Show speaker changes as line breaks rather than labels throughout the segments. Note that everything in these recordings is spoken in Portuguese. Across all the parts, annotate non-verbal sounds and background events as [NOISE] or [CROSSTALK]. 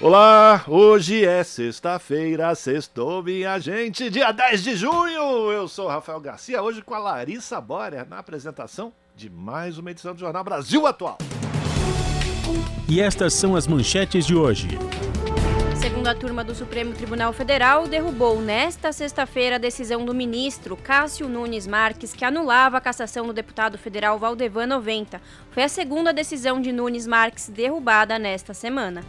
Olá, hoje é sexta-feira, sextou minha gente, dia 10 de junho. Eu sou Rafael Garcia, hoje com a Larissa Borer na apresentação de mais uma edição do Jornal Brasil Atual.
E estas são as manchetes de hoje.
Segunda turma do Supremo Tribunal Federal derrubou nesta sexta-feira a decisão do ministro Cássio Nunes Marques que anulava a cassação do deputado federal Valdevan 90. Foi a segunda decisão de Nunes Marques derrubada nesta semana.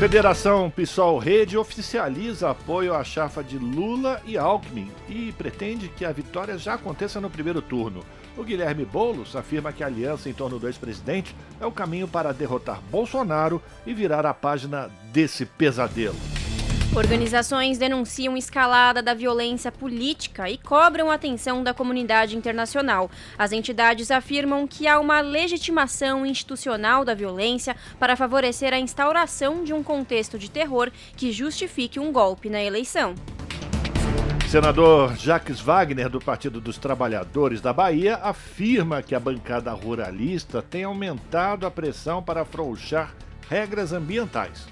Federação PSOL Rede oficializa apoio à chafa de Lula e Alckmin e pretende que a vitória já aconteça no primeiro turno. O Guilherme Boulos afirma que a aliança em torno do ex-presidente é o caminho para derrotar Bolsonaro e virar a página desse pesadelo.
Organizações denunciam escalada da violência política e cobram atenção da comunidade internacional. As entidades afirmam que há uma legitimação institucional da violência para favorecer a instauração de um contexto de terror que justifique um golpe na eleição.
Senador Jacques Wagner, do Partido dos Trabalhadores da Bahia, afirma que a bancada ruralista tem aumentado a pressão para afrouxar regras ambientais.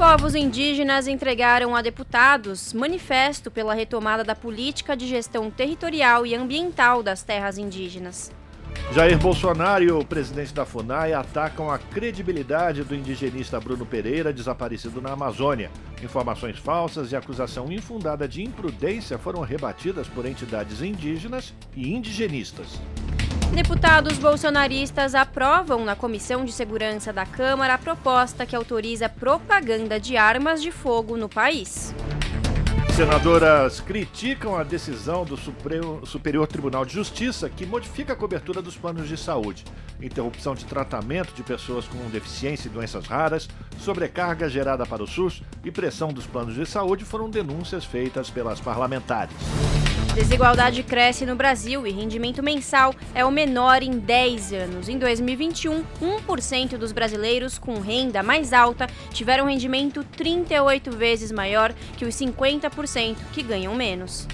Povos indígenas entregaram a deputados manifesto pela retomada da política de gestão territorial e ambiental das terras indígenas.
Jair Bolsonaro e o presidente da FUNAI atacam a credibilidade do indigenista Bruno Pereira, desaparecido na Amazônia. Informações falsas e acusação infundada de imprudência foram rebatidas por entidades indígenas e indigenistas.
Deputados bolsonaristas aprovam na Comissão de Segurança da Câmara a proposta que autoriza propaganda de armas de fogo no país.
Senadoras criticam a decisão do Supremo, Superior Tribunal de Justiça que modifica a cobertura dos planos de saúde. Interrupção de tratamento de pessoas com deficiência e doenças raras, sobrecarga gerada para o SUS e pressão dos planos de saúde foram denúncias feitas pelas parlamentares.
Desigualdade cresce no Brasil e rendimento mensal é o menor em 10 anos. Em 2021, 1% dos brasileiros com renda mais alta tiveram rendimento 38 vezes maior que os 50% que ganham menos.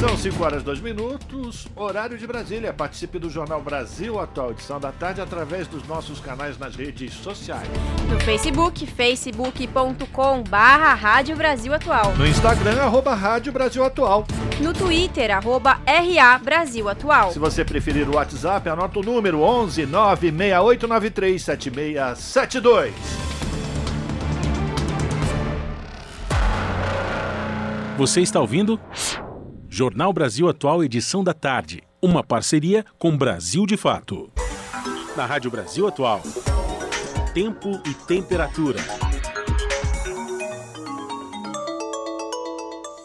São 5 horas e 2 minutos, horário de Brasília. Participe do Jornal Brasil Atual, edição da tarde, através dos nossos canais nas redes sociais.
No Facebook, facebook.com barra Rádio Brasil Atual.
No Instagram, arroba Rádio Brasil Atual.
No Twitter, arroba RA Brasil Atual.
Se você preferir o WhatsApp, anota o número 11 96893 7672.
Você está ouvindo? Jornal Brasil Atual, edição da tarde. Uma parceria com Brasil de Fato. Na Rádio Brasil Atual. Tempo e temperatura.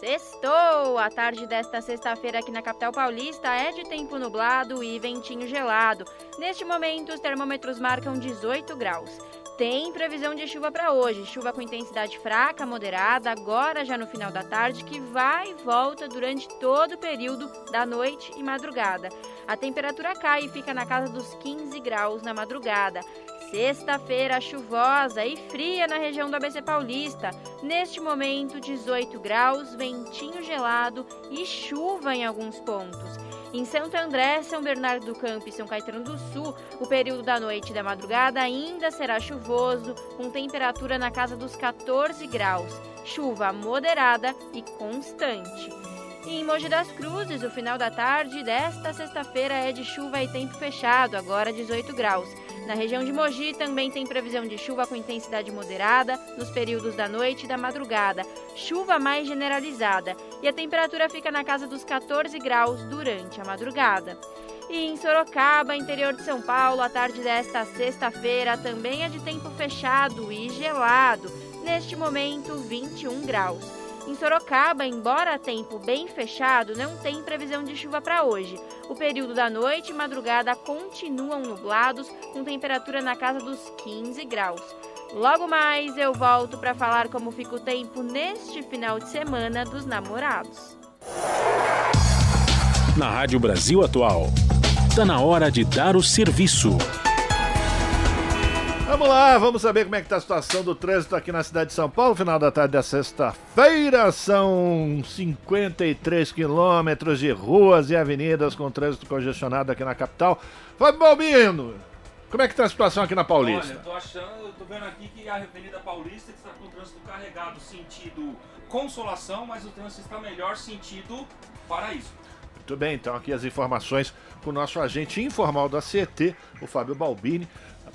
Sextou! A tarde desta sexta-feira aqui na capital paulista é de tempo nublado e ventinho gelado. Neste momento, os termômetros marcam 18 graus. Tem previsão de chuva para hoje, chuva com intensidade fraca, moderada, agora já no final da tarde, que vai e volta durante todo o período da noite e madrugada. A temperatura cai e fica na casa dos 15 graus na madrugada. Sexta-feira chuvosa e fria na região do ABC Paulista. Neste momento, 18 graus, ventinho gelado e chuva em alguns pontos. Em Santo André, São Bernardo do Campo e São Caetano do Sul, o período da noite e da madrugada ainda será chuvoso, com temperatura na casa dos 14 graus. Chuva moderada e constante. Em Mogi das Cruzes, o final da tarde desta sexta-feira é de chuva e tempo fechado, agora 18 graus. Na região de Mogi também tem previsão de chuva com intensidade moderada nos períodos da noite e da madrugada, chuva mais generalizada, e a temperatura fica na casa dos 14 graus durante a madrugada. E em Sorocaba, interior de São Paulo, a tarde desta sexta-feira também é de tempo fechado e gelado, neste momento 21 graus. Em Sorocaba, embora tempo bem fechado, não tem previsão de chuva para hoje. O período da noite e madrugada continuam nublados, com temperatura na casa dos 15 graus. Logo mais eu volto para falar como fica o tempo neste final de semana dos namorados.
Na Rádio Brasil Atual, está na hora de dar o serviço.
Vamos lá, vamos saber como é que está a situação do trânsito aqui na cidade de São Paulo. Final da tarde da sexta-feira são 53 quilômetros de ruas e avenidas com trânsito congestionado aqui na capital. Fábio Balbino, como é que está a situação aqui na Paulista?
Olha, eu tô achando, eu tô vendo aqui que a Avenida Paulista está com o trânsito carregado sentido Consolação, mas o trânsito está melhor sentido Paraíso.
Muito bem, então aqui as informações com o nosso agente informal da CET, o Fábio Balbini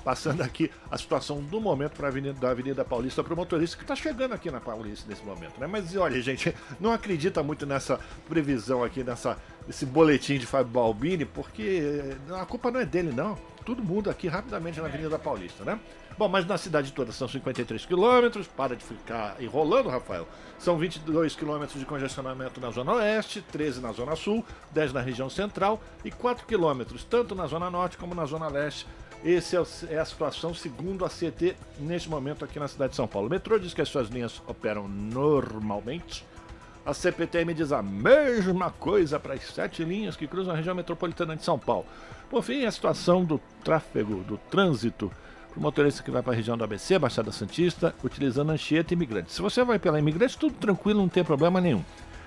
passando aqui a situação do momento para Avenida, da Avenida Paulista para o motorista que está chegando aqui na Paulista nesse momento, né? Mas olha, gente, [LAUGHS] não acredita muito nessa previsão aqui, nessa esse boletim de Fábio Balbini, porque a culpa não é dele, não. Tudo muda aqui rapidamente na Avenida Paulista, né? Bom, mas na cidade toda são 53 quilômetros, para de ficar enrolando, Rafael. São 22 quilômetros de congestionamento na Zona Oeste, 13 na Zona Sul, 10 na região central e 4 quilômetros, tanto na Zona Norte como na Zona Leste, essa é, é a situação segundo a CT neste momento aqui na cidade de São Paulo. O metrô diz que as suas linhas operam normalmente. A CPTM diz a mesma coisa para as sete linhas que cruzam a região metropolitana de São Paulo. Por fim, a situação do tráfego, do trânsito, para o motorista que vai para a região do ABC, Baixada Santista, utilizando Anchieta e Imigrante. Se você vai pela Imigrante, tudo tranquilo, não tem problema nenhum.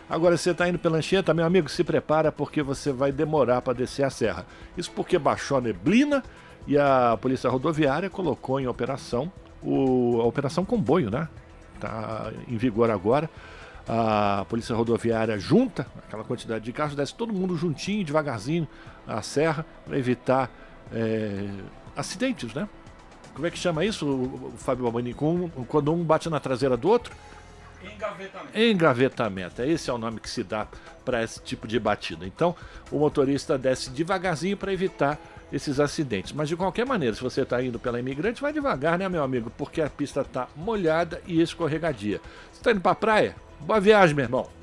Agora, você está indo pela Anchieta, meu amigo, se prepara porque você vai demorar para descer a serra. Isso porque baixou a neblina e a Polícia Rodoviária colocou em operação o, a Operação Comboio, né? Está em vigor agora. A Polícia Rodoviária junta aquela quantidade de carros, desce todo mundo juntinho, devagarzinho, a serra, para evitar é, acidentes, né? Como é que chama isso, Fábio Balbani? Quando um bate na traseira do outro?
Engavetamento.
Engavetamento. Esse é o nome que se dá para esse tipo de batida. Então, o motorista desce devagarzinho para evitar esses acidentes. Mas de qualquer maneira, se você está indo pela imigrante, vai devagar, né, meu amigo? Porque a pista está molhada e escorregadia. Você está indo para a praia? Boa viagem, meu irmão.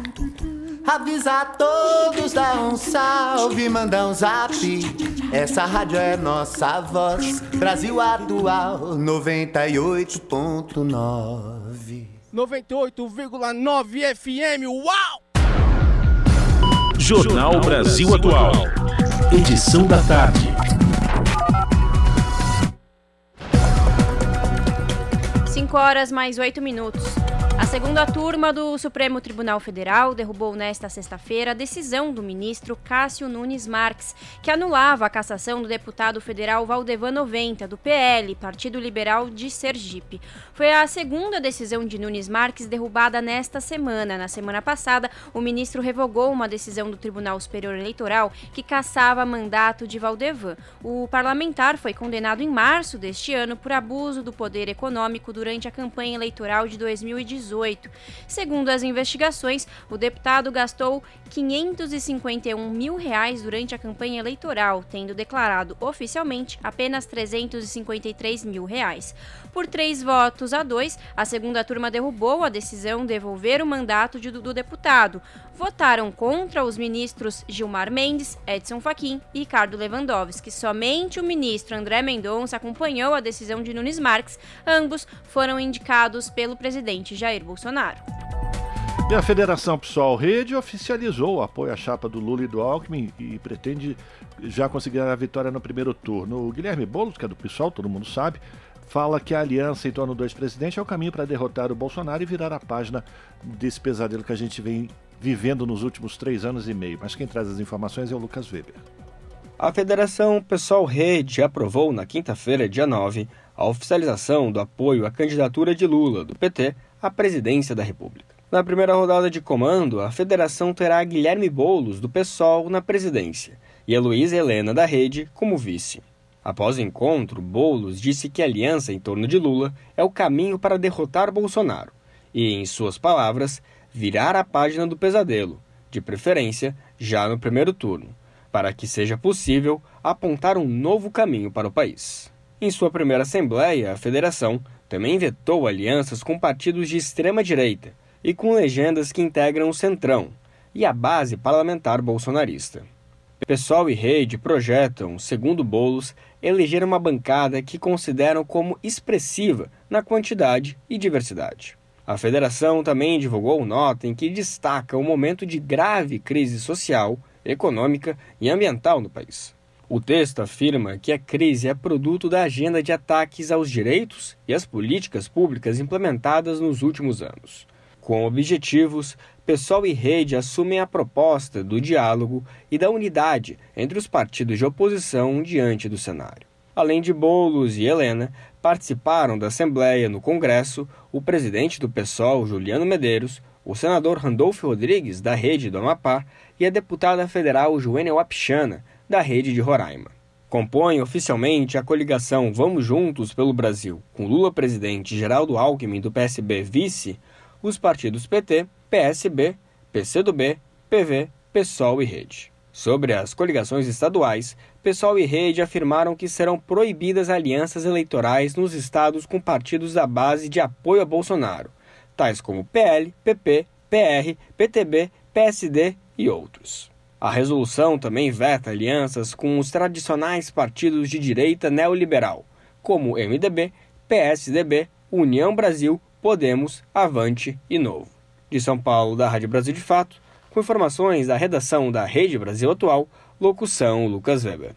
Avisa a todos, dá um salve, manda um zap. Essa rádio é nossa voz. Brasil Atual 98.9.
98,9 FM. Uau!
Jornal Brasil Atual. Edição da tarde.
5 horas mais 8 minutos. A segunda turma do Supremo Tribunal Federal derrubou nesta sexta-feira a decisão do ministro Cássio Nunes Marques, que anulava a cassação do deputado federal Valdevan 90, do PL, Partido Liberal de Sergipe. Foi a segunda decisão de Nunes Marques derrubada nesta semana. Na semana passada, o ministro revogou uma decisão do Tribunal Superior Eleitoral que cassava mandato de Valdevan. O parlamentar foi condenado em março deste ano por abuso do poder econômico durante a campanha eleitoral de 2018 2018. Segundo as investigações, o deputado gastou 551 mil reais durante a campanha eleitoral, tendo declarado oficialmente apenas 353 mil reais. Por três votos a dois, a segunda turma derrubou a decisão de devolver o mandato de, do deputado. Votaram contra os ministros Gilmar Mendes, Edson Fachin e Ricardo Lewandowski. Somente o ministro André Mendonça acompanhou a decisão de Nunes Marques. Ambos foram indicados pelo presidente Jair Bolsonaro.
E a Federação Pessoal Rede oficializou o apoio à chapa do Lula e do Alckmin e pretende já conseguir a vitória no primeiro turno. O Guilherme Boulos, que é do PSOL, todo mundo sabe, fala que a aliança em torno dos presidentes é o caminho para derrotar o Bolsonaro e virar a página desse pesadelo que a gente vem vivendo nos últimos três anos e meio. Mas quem traz as informações é o Lucas Weber.
A Federação Pessoal Rede aprovou na quinta-feira, dia 9, a oficialização do apoio à candidatura de Lula, do PT, à presidência da República. Na primeira rodada de comando, a federação terá Guilherme Boulos, do PSOL, na presidência, e a Luísa Helena, da Rede, como vice. Após o encontro, Boulos disse que a aliança em torno de Lula é o caminho para derrotar Bolsonaro e, em suas palavras, virar a página do pesadelo, de preferência já no primeiro turno, para que seja possível apontar um novo caminho para o país. Em sua primeira assembleia, a federação também vetou alianças com partidos de extrema-direita e com legendas que integram o Centrão e a base parlamentar bolsonarista. Pessoal e Rede projetam, segundo Bolos, eleger uma bancada que consideram como expressiva na quantidade e diversidade. A federação também divulgou nota em que destaca o momento de grave crise social, econômica e ambiental no país. O texto afirma que a crise é produto da agenda de ataques aos direitos e às políticas públicas implementadas nos últimos anos. Com objetivos, PSOL e Rede assumem a proposta do diálogo e da unidade entre os partidos de oposição diante do cenário. Além de Bolos e Helena, participaram da Assembleia no Congresso o presidente do PSOL, Juliano Medeiros, o senador Randolfo Rodrigues, da Rede do Amapá, e a deputada federal Joênia Wapichana, da Rede de Roraima. Compõe oficialmente a coligação Vamos Juntos pelo Brasil, com Lula presidente Geraldo Alckmin do PSB vice, os partidos PT, PSB, PCdoB, PV, PSOL e Rede. Sobre as coligações estaduais, PSOL e Rede afirmaram que serão proibidas alianças eleitorais nos estados com partidos da base de apoio a Bolsonaro, tais como PL, PP, PR, PTB, PSD e outros. A resolução também veta alianças com os tradicionais partidos de direita neoliberal, como MDB, PSDB, União Brasil, Podemos, Avante e Novo. De São Paulo, da Rádio Brasil de Fato, com informações da redação da Rede Brasil Atual, locução Lucas Weber.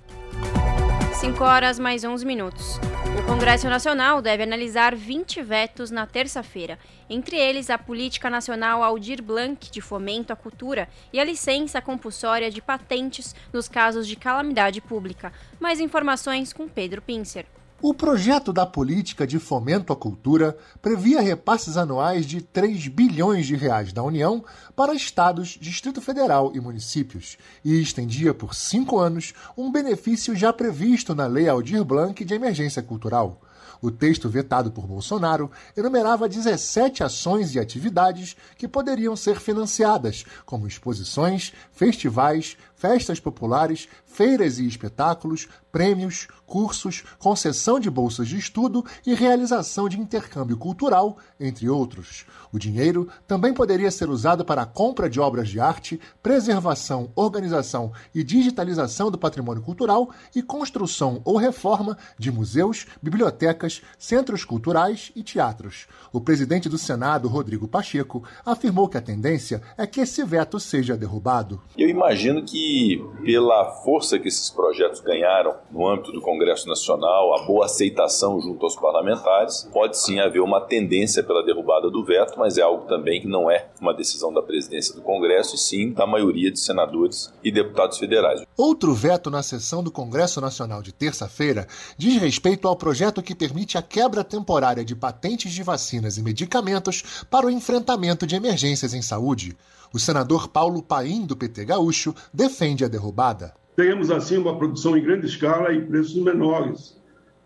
5 horas mais 11 minutos. O Congresso Nacional deve analisar 20 vetos na terça-feira, entre eles a Política Nacional Aldir Blanc de Fomento à Cultura e a licença compulsória de patentes nos casos de calamidade pública. Mais informações com Pedro Pincer.
O projeto da política de fomento à cultura previa repasses anuais de 3 bilhões de reais da União para estados, Distrito Federal e municípios e estendia por cinco anos um benefício já previsto na Lei Aldir Blanc de Emergência Cultural. O texto vetado por Bolsonaro enumerava 17 ações e atividades que poderiam ser financiadas, como exposições, festivais, festas populares, feiras e espetáculos, prêmios, cursos, concessão de bolsas de estudo e realização de intercâmbio cultural, entre outros. O dinheiro também poderia ser usado para a compra de obras de arte, preservação, organização e digitalização do patrimônio cultural e construção ou reforma de museus, bibliotecas, centros culturais e teatros. O presidente do Senado, Rodrigo Pacheco, afirmou que a tendência é que esse veto seja derrubado.
Eu imagino que pela força que esses projetos ganharam no âmbito do Congresso Nacional, a boa aceitação junto aos parlamentares, pode sim haver uma tendência pela derrubada do veto, mas é algo também que não é uma decisão da presidência do Congresso, e sim da maioria de senadores e deputados federais.
Outro veto na sessão do Congresso Nacional de terça-feira diz respeito ao projeto que permite a quebra temporária de patentes de vacinas e medicamentos para o enfrentamento de emergências em saúde. O senador Paulo Paim, do PT Gaúcho, defende a derrubada.
Teremos assim uma produção em grande escala e preços menores,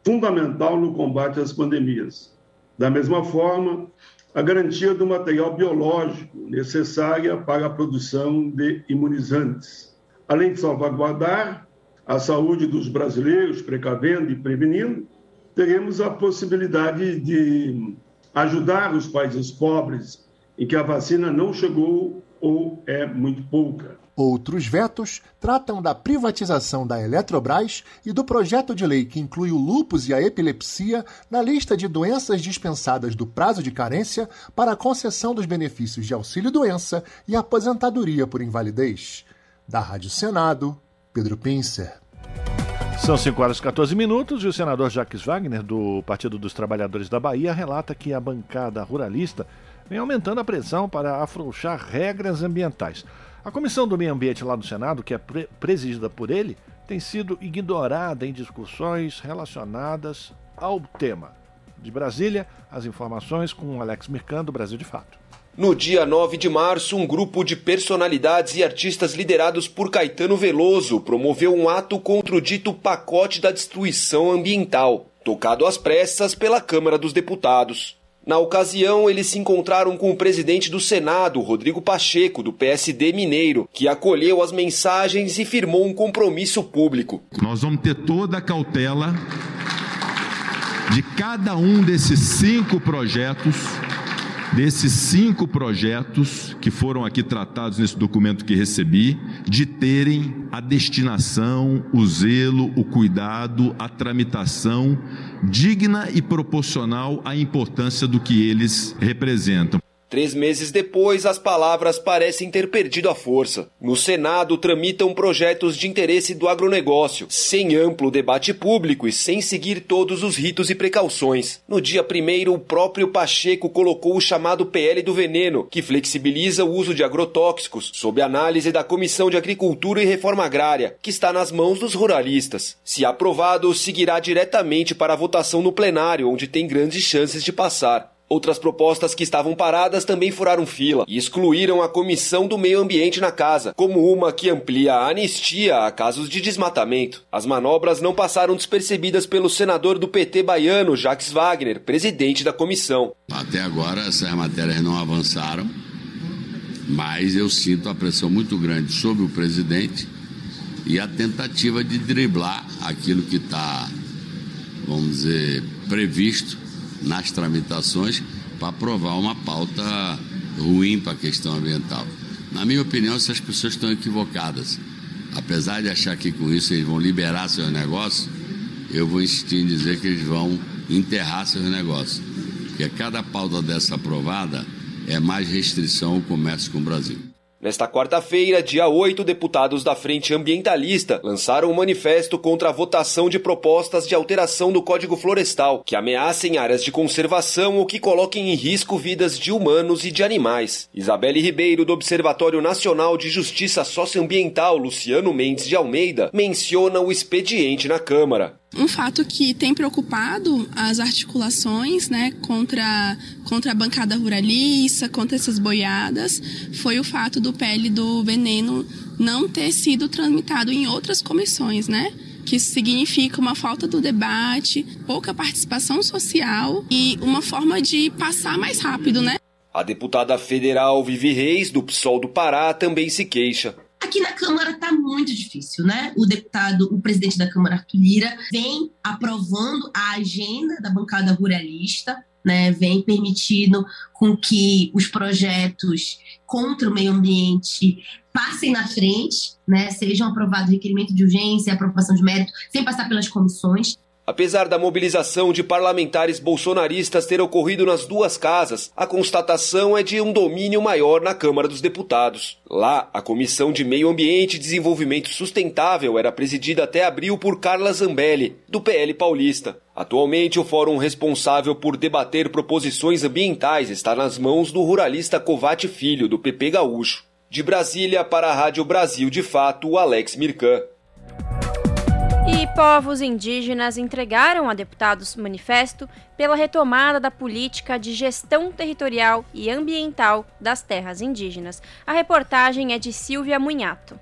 fundamental no combate às pandemias. Da mesma forma, a garantia do material biológico necessária para a produção de imunizantes, além de salvaguardar a saúde dos brasileiros, precavendo e prevenindo, teremos a possibilidade de ajudar os países pobres em que a vacina não chegou ou é muito pouca.
Outros vetos tratam da privatização da Eletrobras e do projeto de lei que inclui o lúpus e a epilepsia na lista de doenças dispensadas do prazo de carência para a concessão dos benefícios de auxílio-doença e aposentadoria por invalidez. Da Rádio Senado, Pedro Pincer.
São 5 horas e 14 minutos e o senador Jacques Wagner, do Partido dos Trabalhadores da Bahia, relata que a bancada ruralista vem aumentando a pressão para afrouxar regras ambientais. A Comissão do Meio Ambiente lá no Senado, que é pre presidida por ele, tem sido ignorada em discussões relacionadas ao tema. De Brasília, as informações com Alex Mircando, Brasil de Fato.
No dia 9 de março, um grupo de personalidades e artistas liderados por Caetano Veloso promoveu um ato contra o dito pacote da destruição ambiental, tocado às pressas pela Câmara dos Deputados. Na ocasião, eles se encontraram com o presidente do Senado, Rodrigo Pacheco, do PSD Mineiro, que acolheu as mensagens e firmou um compromisso público.
Nós vamos ter toda a cautela de cada um desses cinco projetos desses cinco projetos que foram aqui tratados nesse documento que recebi, de terem a destinação, o zelo, o cuidado, a tramitação digna e proporcional à importância do que eles representam.
Três meses depois, as palavras parecem ter perdido a força. No Senado tramitam projetos de interesse do agronegócio, sem amplo debate público e sem seguir todos os ritos e precauções. No dia primeiro, o próprio Pacheco colocou o chamado PL do veneno, que flexibiliza o uso de agrotóxicos, sob análise da Comissão de Agricultura e Reforma Agrária, que está nas mãos dos ruralistas. Se aprovado, seguirá diretamente para a votação no plenário, onde tem grandes chances de passar. Outras propostas que estavam paradas também furaram fila e excluíram a Comissão do Meio Ambiente na casa, como uma que amplia a anistia a casos de desmatamento. As manobras não passaram despercebidas pelo senador do PT baiano, Jacques Wagner, presidente da comissão.
Até agora essas matérias não avançaram, mas eu sinto a pressão muito grande sobre o presidente e a tentativa de driblar aquilo que está, vamos dizer, previsto nas tramitações para aprovar uma pauta ruim para a questão ambiental. Na minha opinião, essas pessoas estão equivocadas. Apesar de achar que com isso eles vão liberar seus negócios, eu vou insistir em dizer que eles vão enterrar seus negócios. Porque cada pauta dessa aprovada é mais restrição ao comércio com o Brasil.
Nesta quarta-feira, dia 8, deputados da Frente Ambientalista lançaram um manifesto contra a votação de propostas de alteração do Código Florestal, que ameacem áreas de conservação ou que coloquem em risco vidas de humanos e de animais. Isabelle Ribeiro, do Observatório Nacional de Justiça Socioambiental, Luciano Mendes de Almeida, menciona o expediente na Câmara.
Um fato que tem preocupado as articulações né, contra, contra a bancada ruralista, contra essas boiadas, foi o fato do PL do veneno não ter sido tramitado em outras comissões, né? que isso significa uma falta do debate, pouca participação social e uma forma de passar mais rápido, né?
A deputada federal Vivi Reis, do PSOL do Pará, também se queixa.
Aqui na Câmara está muito difícil, né? O deputado, o presidente da Câmara, Arthur Lira, vem aprovando a agenda da bancada ruralista, né? Vem permitindo com que os projetos contra o meio ambiente passem na frente, né? Sejam aprovados requerimento de urgência, aprovação de mérito, sem passar pelas comissões.
Apesar da mobilização de parlamentares bolsonaristas ter ocorrido nas duas casas, a constatação é de um domínio maior na Câmara dos Deputados. Lá, a Comissão de Meio Ambiente e Desenvolvimento Sustentável era presidida até abril por Carla Zambelli, do PL Paulista. Atualmente, o fórum responsável por debater proposições ambientais está nas mãos do ruralista Covate Filho, do PP Gaúcho. De Brasília para a Rádio Brasil de Fato, Alex Mirkan.
E povos indígenas entregaram a deputados manifesto pela retomada da política de gestão territorial e ambiental das terras indígenas. A reportagem é de Silvia Munhato.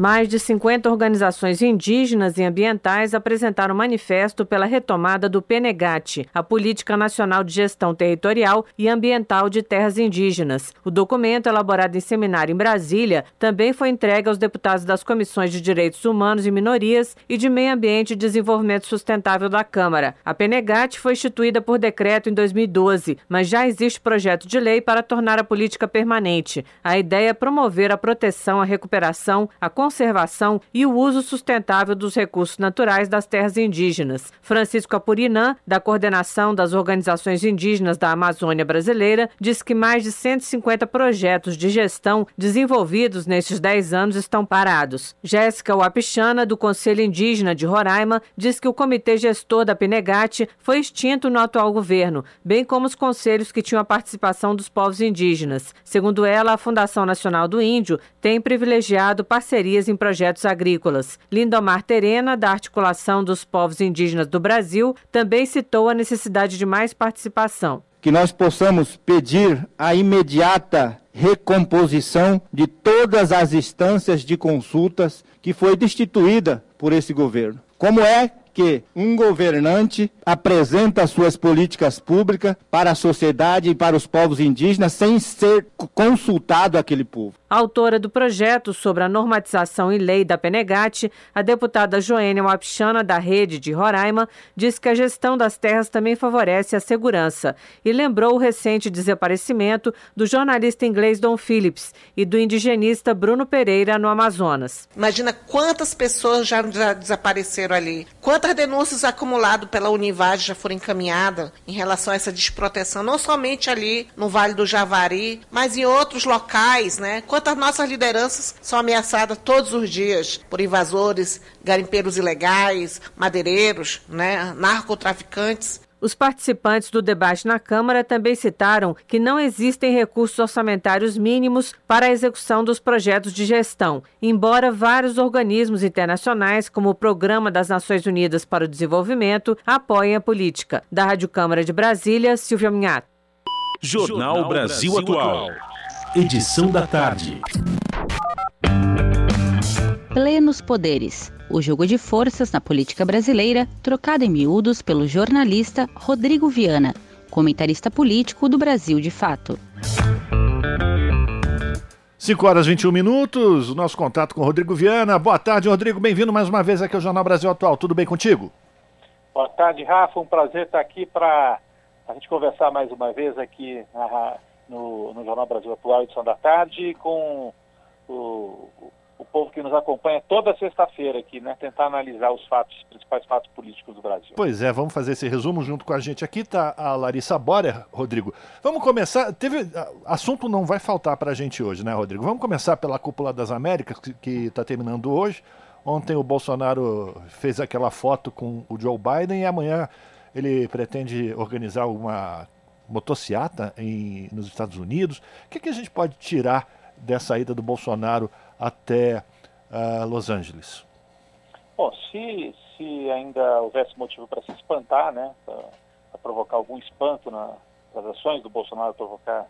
Mais de 50 organizações indígenas e ambientais apresentaram manifesto pela retomada do PNEGAT, a Política Nacional de Gestão Territorial e Ambiental de Terras Indígenas. O documento, elaborado em seminário em Brasília, também foi entregue aos deputados das Comissões de Direitos Humanos e Minorias e de Meio Ambiente e Desenvolvimento Sustentável da Câmara. A PNEGAT foi instituída por decreto em 2012, mas já existe projeto de lei para tornar a política permanente. A ideia é promover a proteção, a recuperação, a conservação e o uso sustentável dos recursos naturais das terras indígenas. Francisco Apurinã, da Coordenação das Organizações Indígenas da Amazônia Brasileira, diz que mais de 150 projetos de gestão desenvolvidos nesses 10 anos estão parados. Jéssica Wapichana, do Conselho Indígena de Roraima, diz que o comitê gestor da Pinegate foi extinto no atual governo, bem como os conselhos que tinham a participação dos povos indígenas. Segundo ela, a Fundação Nacional do Índio tem privilegiado parcerias em projetos agrícolas. Lindomar Terena, da Articulação dos Povos Indígenas do Brasil, também citou a necessidade de mais participação.
que nós possamos pedir a imediata recomposição de todas as instâncias de consultas que foi destituída por esse governo. Como é que um governante apresenta suas políticas públicas para a sociedade e para os povos indígenas sem ser consultado aquele povo.
Autora do projeto sobre a normatização e lei da Penegate, a deputada Joênia Wapichana, da Rede de Roraima, diz que a gestão das terras também favorece a segurança e lembrou o recente desaparecimento do jornalista inglês Don Phillips e do indigenista Bruno Pereira no Amazonas.
Imagina quantas pessoas já, desapareceram ali, quantas denúncias acumuladas pela Univade já foram encaminhadas em relação a essa desproteção, não somente ali no Vale do Javari, mas em outros locais, né? Nossas lideranças são ameaçadas todos os dias por invasores, garimpeiros ilegais, madeireiros, né? narcotraficantes.
Os participantes do debate na Câmara também citaram que não existem recursos orçamentários mínimos para a execução dos projetos de gestão, embora vários organismos internacionais, como o Programa das Nações Unidas para o Desenvolvimento, apoiem a política. Da Rádio Câmara de Brasília, Silvia Minhato.
Jornal Brasil Atual. Edição da tarde.
Plenos poderes o jogo de forças na política brasileira, trocado em miúdos pelo jornalista Rodrigo Viana, comentarista político do Brasil de Fato.
5 horas e 21 minutos, o nosso contato com o Rodrigo Viana. Boa tarde, Rodrigo. Bem-vindo mais uma vez aqui ao Jornal Brasil Atual. Tudo bem contigo?
Boa tarde, Rafa. Um prazer estar aqui para a gente conversar mais uma vez aqui na, no, no, Jornal Brasil Atual, edição da tarde, com o, o povo que nos acompanha toda sexta-feira aqui, né? Tentar analisar os fatos, os principais fatos políticos do Brasil.
Pois é, vamos fazer esse resumo junto com a gente. Aqui está a Larissa Borer, Rodrigo. Vamos começar. Teve assunto não vai faltar para a gente hoje, né, Rodrigo? Vamos começar pela Cúpula das Américas que está terminando hoje. Ontem o Bolsonaro fez aquela foto com o Joe Biden e amanhã ele pretende organizar uma motociata em, nos Estados Unidos. O que, que a gente pode tirar dessa ida do Bolsonaro até uh, Los Angeles?
Bom, se, se ainda houvesse motivo para se espantar, né, para provocar algum espanto na, nas ações do Bolsonaro, provocar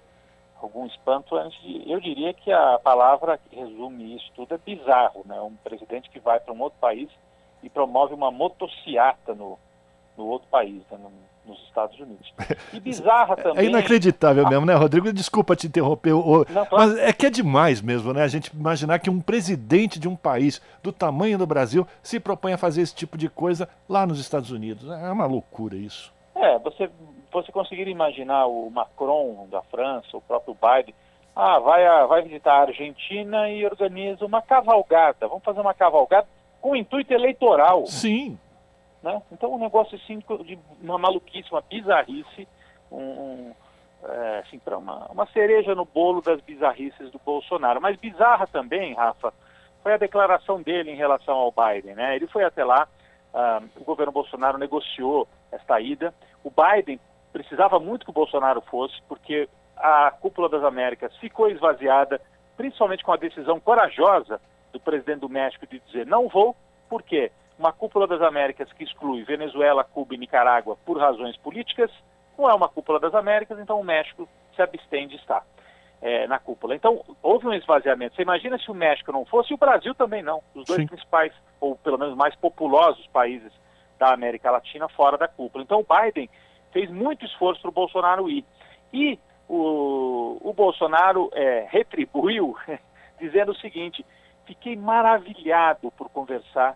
algum espanto, eu diria que a palavra que resume isso tudo é bizarro, né? Um presidente que vai para um outro país e promove uma motociata no, no outro país, né? Nos Estados Unidos. [LAUGHS] E bizarra é também.
É inacreditável mesmo, né, Rodrigo? Desculpa te interromper, o... Não, claro. mas é que é demais mesmo, né? A gente imaginar que um presidente de um país do tamanho do Brasil se propõe a fazer esse tipo de coisa lá nos Estados Unidos. É uma loucura isso.
É, você, você conseguir imaginar o Macron da França, o próprio Biden, ah, vai, a, vai visitar a Argentina e organiza uma cavalgada. Vamos fazer uma cavalgada com intuito eleitoral.
Sim.
Né? Então, um negócio assim, de uma maluquice, uma bizarrice, um, um é, assim, para uma, uma cereja no bolo das bizarrices do Bolsonaro. Mas bizarra também, Rafa, foi a declaração dele em relação ao Biden. Né? Ele foi até lá, uh, o governo Bolsonaro negociou esta ida. O Biden precisava muito que o Bolsonaro fosse, porque a cúpula das Américas ficou esvaziada, principalmente com a decisão corajosa do presidente do México de dizer não vou, por quê? Uma cúpula das Américas que exclui Venezuela, Cuba e Nicarágua por razões políticas, não é uma cúpula das Américas, então o México se abstém de estar é, na cúpula. Então, houve um esvaziamento. Você imagina se o México não fosse e o Brasil também não, os dois Sim. principais, ou pelo menos mais populosos países da América Latina fora da cúpula. Então, o Biden fez muito esforço para o Bolsonaro ir. E o, o Bolsonaro é, retribuiu [LAUGHS] dizendo o seguinte: fiquei maravilhado por conversar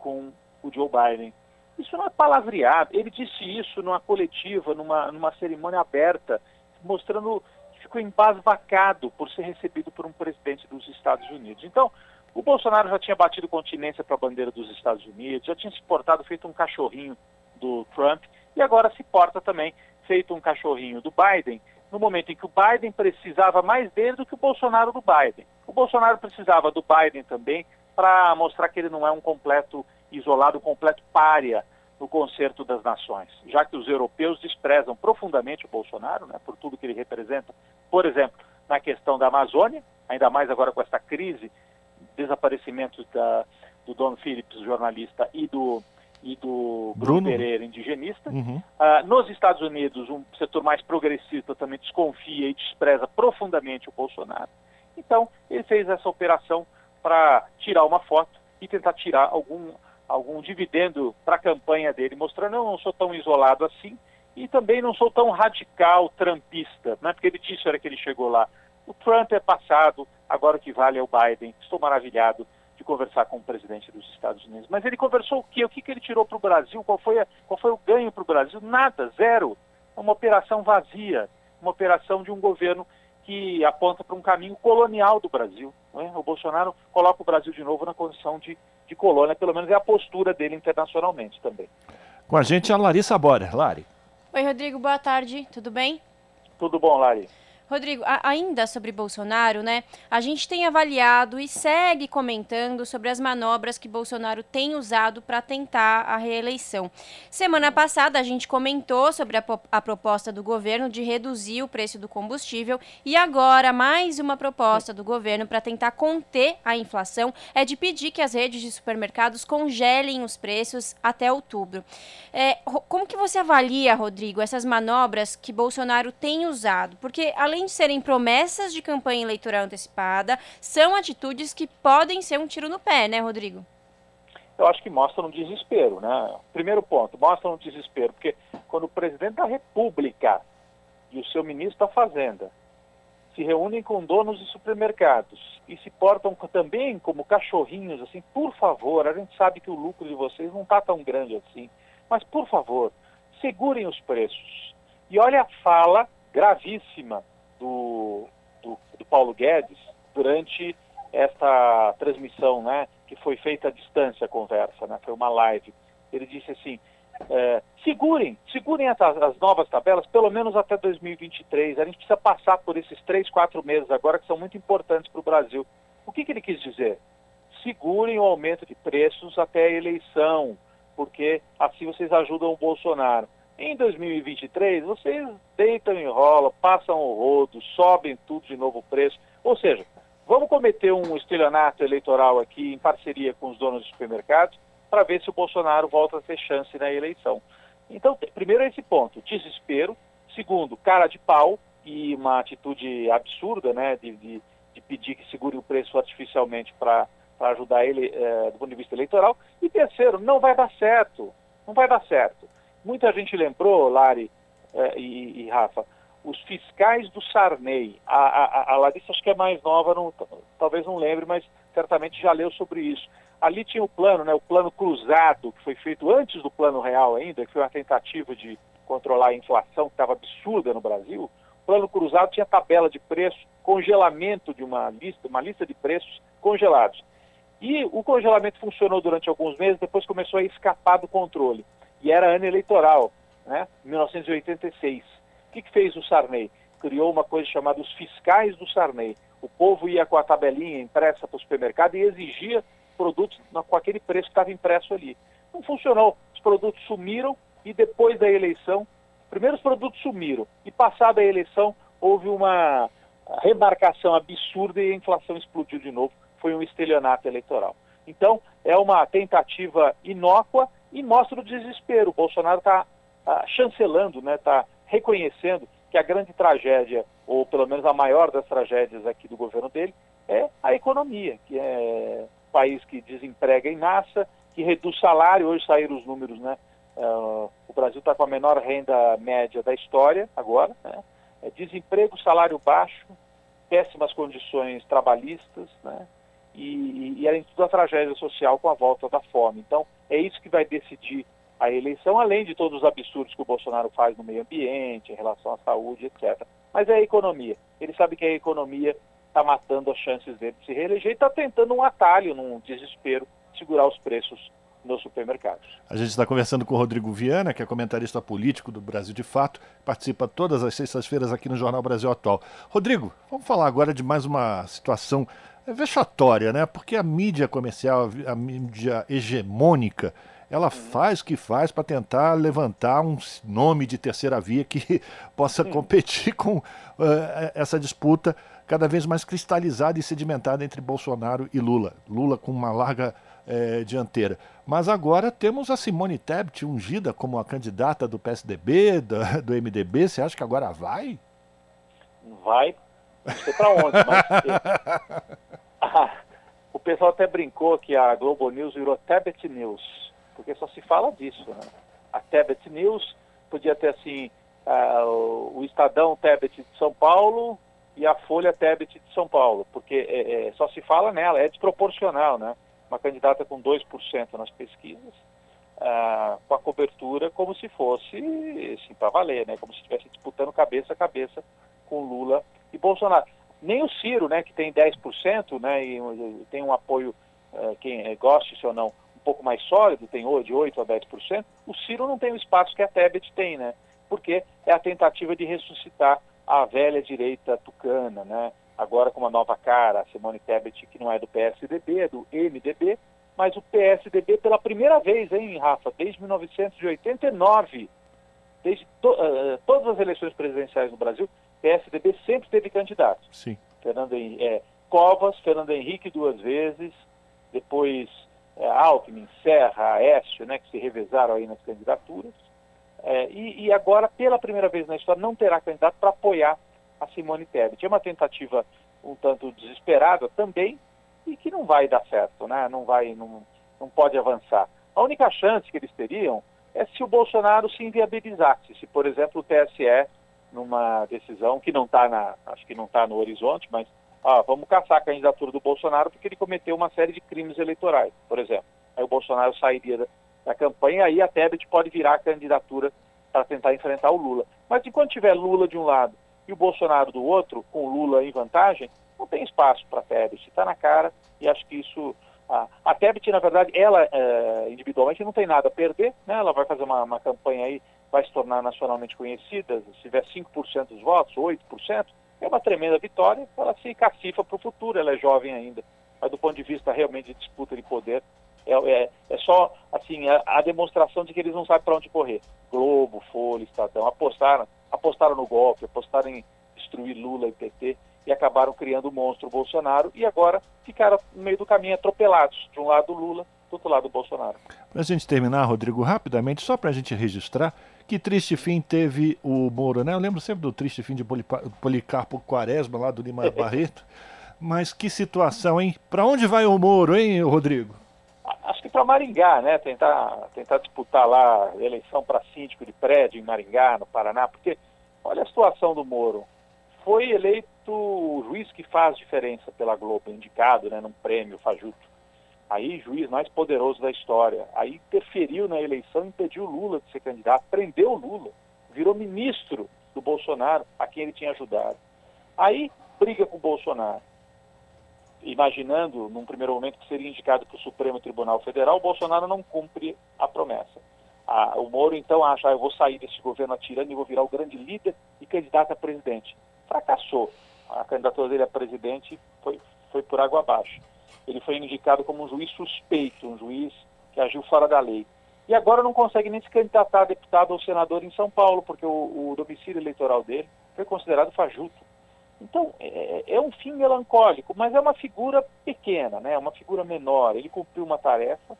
com o Joe Biden. Isso não é palavreado. Ele disse isso numa coletiva, numa, numa cerimônia aberta, mostrando que ficou embasbacado por ser recebido por um presidente dos Estados Unidos. Então, o Bolsonaro já tinha batido continência para a bandeira dos Estados Unidos, já tinha se portado feito um cachorrinho do Trump e agora se porta também feito um cachorrinho do Biden, no momento em que o Biden precisava mais dele do que o Bolsonaro do Biden. O Bolsonaro precisava do Biden também para mostrar que ele não é um completo isolado, um completo párea no concerto das nações, já que os europeus desprezam profundamente o Bolsonaro, né, por tudo que ele representa, por exemplo, na questão da Amazônia, ainda mais agora com essa crise, desaparecimento da, do Don Phillips, jornalista, e do, e do Bruno,
Bruno.
Pereira, indigenista.
Uhum.
Ah, nos Estados Unidos, um setor mais progressista também desconfia e despreza profundamente o Bolsonaro. Então, ele fez essa operação para tirar uma foto e tentar tirar algum, algum dividendo para a campanha dele, mostrando eu não sou tão isolado assim e também não sou tão radical trampista, né? porque ele disse hora que ele chegou lá, o Trump é passado, agora o que vale é o Biden. Estou maravilhado de conversar com o presidente dos Estados Unidos. Mas ele conversou o quê? O que, que ele tirou para o Brasil? Qual foi, a, qual foi o ganho para o Brasil? Nada, zero. É uma operação vazia, uma operação de um governo que aponta para um caminho colonial do Brasil. Né? O Bolsonaro coloca o Brasil de novo na condição de, de colônia, pelo menos é a postura dele internacionalmente também.
Com a gente a Larissa Borer. Lari.
Oi, Rodrigo, boa tarde, tudo bem?
Tudo bom, Lari?
Rodrigo, ainda sobre Bolsonaro, né? A gente tem avaliado e segue comentando sobre as manobras que Bolsonaro tem usado para tentar a reeleição. Semana passada a gente comentou sobre a, a, proposta do governo de reduzir o preço do combustível e agora mais uma proposta do governo para tentar conter a inflação é de pedir que as redes de supermercados congelem os preços até outubro. É, como que você avalia, Rodrigo, essas manobras que Bolsonaro tem usado? Porque além além de serem promessas de campanha eleitoral antecipada, são atitudes que podem ser um tiro no pé, né, Rodrigo?
Eu acho que mostram um desespero, né? Primeiro ponto, mostram um desespero, porque quando o presidente da República e o seu ministro da Fazenda se reúnem com donos de supermercados e se portam também como cachorrinhos, assim, por favor, a gente sabe que o lucro de vocês não está tão grande assim, mas por favor, segurem os preços. E olha a fala gravíssima do, do, do Paulo Guedes durante esta transmissão, né, que foi feita à distância a conversa, né, foi uma live. Ele disse assim: é, segurem, segurem as, as, novas tabelas pelo menos até 2023. A gente precisa passar por esses três, quatro meses agora que são muito importantes para o Brasil. O que, que ele quis dizer? Segurem o aumento de preços até a eleição, porque assim vocês ajudam o Bolsonaro. Em 2023, vocês deitam e rolam, passam o rodo, sobem tudo de novo o preço. Ou seja, vamos cometer um estelionato eleitoral aqui em parceria com os donos de supermercados para ver se o Bolsonaro volta a ter chance na eleição. Então, primeiro esse ponto, desespero. Segundo, cara de pau e uma atitude absurda, né, de, de, de pedir que segure o preço artificialmente para ajudar ele é, do ponto de vista eleitoral. E terceiro, não vai dar certo. Não vai dar certo. Muita gente lembrou, Lari eh, e, e, Rafa, os fiscais do Sarney. A, a, a, Larissa acho que é mais nova, não, talvez não lembre, mas certamente já leu sobre isso. Ali tinha o plano, né, o plano cruzado, que foi feito antes do plano real ainda, que foi uma tentativa de controlar a inflação que estava absurda no Brasil. O plano cruzado tinha tabela de preço, congelamento de uma lista, uma lista de preços congelados. E o congelamento funcionou durante alguns meses, depois começou a escapar do controle e era ano eleitoral, né? 1986. O que, que fez o Sarney? Criou uma coisa chamada os fiscais do Sarney. O povo ia com a tabelinha impressa para o supermercado e exigia produtos com aquele preço que estava impresso ali. Não funcionou. Os produtos sumiram e depois da eleição, primeiro os produtos sumiram e passada a eleição houve uma remarcação absurda e a inflação explodiu de novo. Foi um estelionato eleitoral. Então, é uma tentativa inócua e mostra o desespero. O Bolsonaro está tá chancelando, está né, tá reconhecendo que a grande tragédia, ou pelo menos a maior das tragédias aqui do governo dele, é a economia, que é um país que desemprega em massa, que reduz salário, hoje saíram os números, né? Uh, o Brasil está com a menor renda média da história agora, né? É desemprego, salário baixo, péssimas condições trabalhistas, né? e, e, além de tudo, a tragédia social com a volta da fome. Então, é isso que vai decidir a eleição, além de todos os absurdos que o Bolsonaro faz no meio ambiente, em relação à saúde, etc. Mas é a economia. Ele sabe que a economia está matando as chances dele de se reeleger e está tentando um atalho, num desespero, segurar os preços nos supermercados.
A gente está conversando com o Rodrigo Viana, que é comentarista político do Brasil de Fato, participa todas as sextas-feiras aqui no Jornal Brasil Atual. Rodrigo, vamos falar agora de mais uma situação é vexatória, né? Porque a mídia comercial, a mídia hegemônica, ela faz o que faz para tentar levantar um nome de terceira via que [LAUGHS] possa competir com uh, essa disputa cada vez mais cristalizada e sedimentada entre Bolsonaro e Lula. Lula com uma larga é, dianteira. Mas agora temos a Simone Tebet ungida como a candidata do PSDB, do, do MDB. Você acha que agora vai?
Vai. Não sei para onde, mas. [LAUGHS] ah, o pessoal até brincou que a Globo News virou Tebet News, porque só se fala disso. Né? A Tebet News podia ter assim uh, o Estadão Tebet de São Paulo e a Folha Tebet de São Paulo, porque é, é, só se fala nela, é desproporcional, né? Uma candidata com 2% nas pesquisas, uh, com a cobertura como se fosse, assim, para valer, né? Como se estivesse disputando cabeça a cabeça com Lula e Bolsonaro. Nem o Ciro, né, que tem 10%, né, e tem um apoio, uh, quem goste ou não, um pouco mais sólido, tem de 8% a 10%, o Ciro não tem o espaço que a Tebet tem, né? Porque é a tentativa de ressuscitar a velha direita tucana, né? Agora com uma nova cara, a Simone Tebet, que não é do PSDB, é do MDB, mas o PSDB pela primeira vez, hein, Rafa, desde 1989, desde to, uh, todas as eleições presidenciais no Brasil, PSDB sempre teve candidato.
Sim.
Fernando é, Covas, Fernando Henrique duas vezes, depois é, Alckmin, Serra, Aécio, né, que se revezaram aí nas candidaturas. É, e, e, agora, pela primeira vez na história, não terá candidato para apoiar a Simone Tebet. É uma tentativa um tanto desesperada também e que não vai dar certo, né? não, vai, não, não pode avançar. A única chance que eles teriam é se o Bolsonaro se inviabilizasse, se, por exemplo, o TSE, numa decisão que não está na, acho que não está no horizonte, mas ah, vamos caçar a candidatura do Bolsonaro porque ele cometeu uma série de crimes eleitorais, por exemplo. Aí o Bolsonaro sairia da, da campanha, aí a Tebet pode virar a candidatura para tentar enfrentar o Lula. Mas enquanto tiver Lula de um lado e o Bolsonaro do outro, com o Lula em vantagem, não tem espaço para a Tebet. Está na cara e acho que isso. A, a Tebet, na verdade, ela é, individualmente não tem nada a perder, né? ela vai fazer uma, uma campanha aí, vai se tornar nacionalmente conhecida, se tiver 5% dos votos, 8%, é uma tremenda vitória, ela se cacifa para o futuro, ela é jovem ainda. Mas do ponto de vista realmente de disputa de poder, é, é, é só assim a, a, demonstração de que eles não sabem para onde correr. Globo, Folha, Estadão, apostaram, apostaram no golpe, apostaram em destruir Lula e PT e acabaram criando o monstro Bolsonaro e agora ficaram no meio do caminho atropelados. De um lado Lula, do outro lado Bolsonaro.
Para a gente terminar, Rodrigo, rapidamente, só para a gente registrar, que triste fim teve o Moro, né? Eu lembro sempre do triste fim de Policarpo Quaresma, lá do Lima [LAUGHS] Barreto. Mas que situação, hein? Para onde vai o Moro, hein, Rodrigo?
Acho que para Maringá, né? Tentar, tentar disputar lá a eleição para síndico de prédio em Maringá, no Paraná, porque olha a situação do Moro. Foi eleito o juiz que faz diferença pela Globo, indicado né, num prêmio fajuto aí juiz mais poderoso da história, aí interferiu na eleição, impediu Lula de ser candidato, prendeu Lula, virou ministro do Bolsonaro, a quem ele tinha ajudado. Aí briga com o Bolsonaro, imaginando num primeiro momento que seria indicado para o Supremo Tribunal Federal, o Bolsonaro não cumpre a promessa. o Moro então acha, ah, eu vou sair desse governo atirando e vou virar o grande líder e candidato a presidente. Fracassou. A candidatura dele a presidente foi, foi por água abaixo ele foi indicado como um juiz suspeito, um juiz que agiu fora da lei. E agora não consegue nem se candidatar a deputado ou senador em São Paulo, porque o, o domicílio eleitoral dele foi considerado fajuto. Então, é, é, um fim melancólico, mas é uma figura pequena, né? Uma figura menor. Ele cumpriu uma tarefa,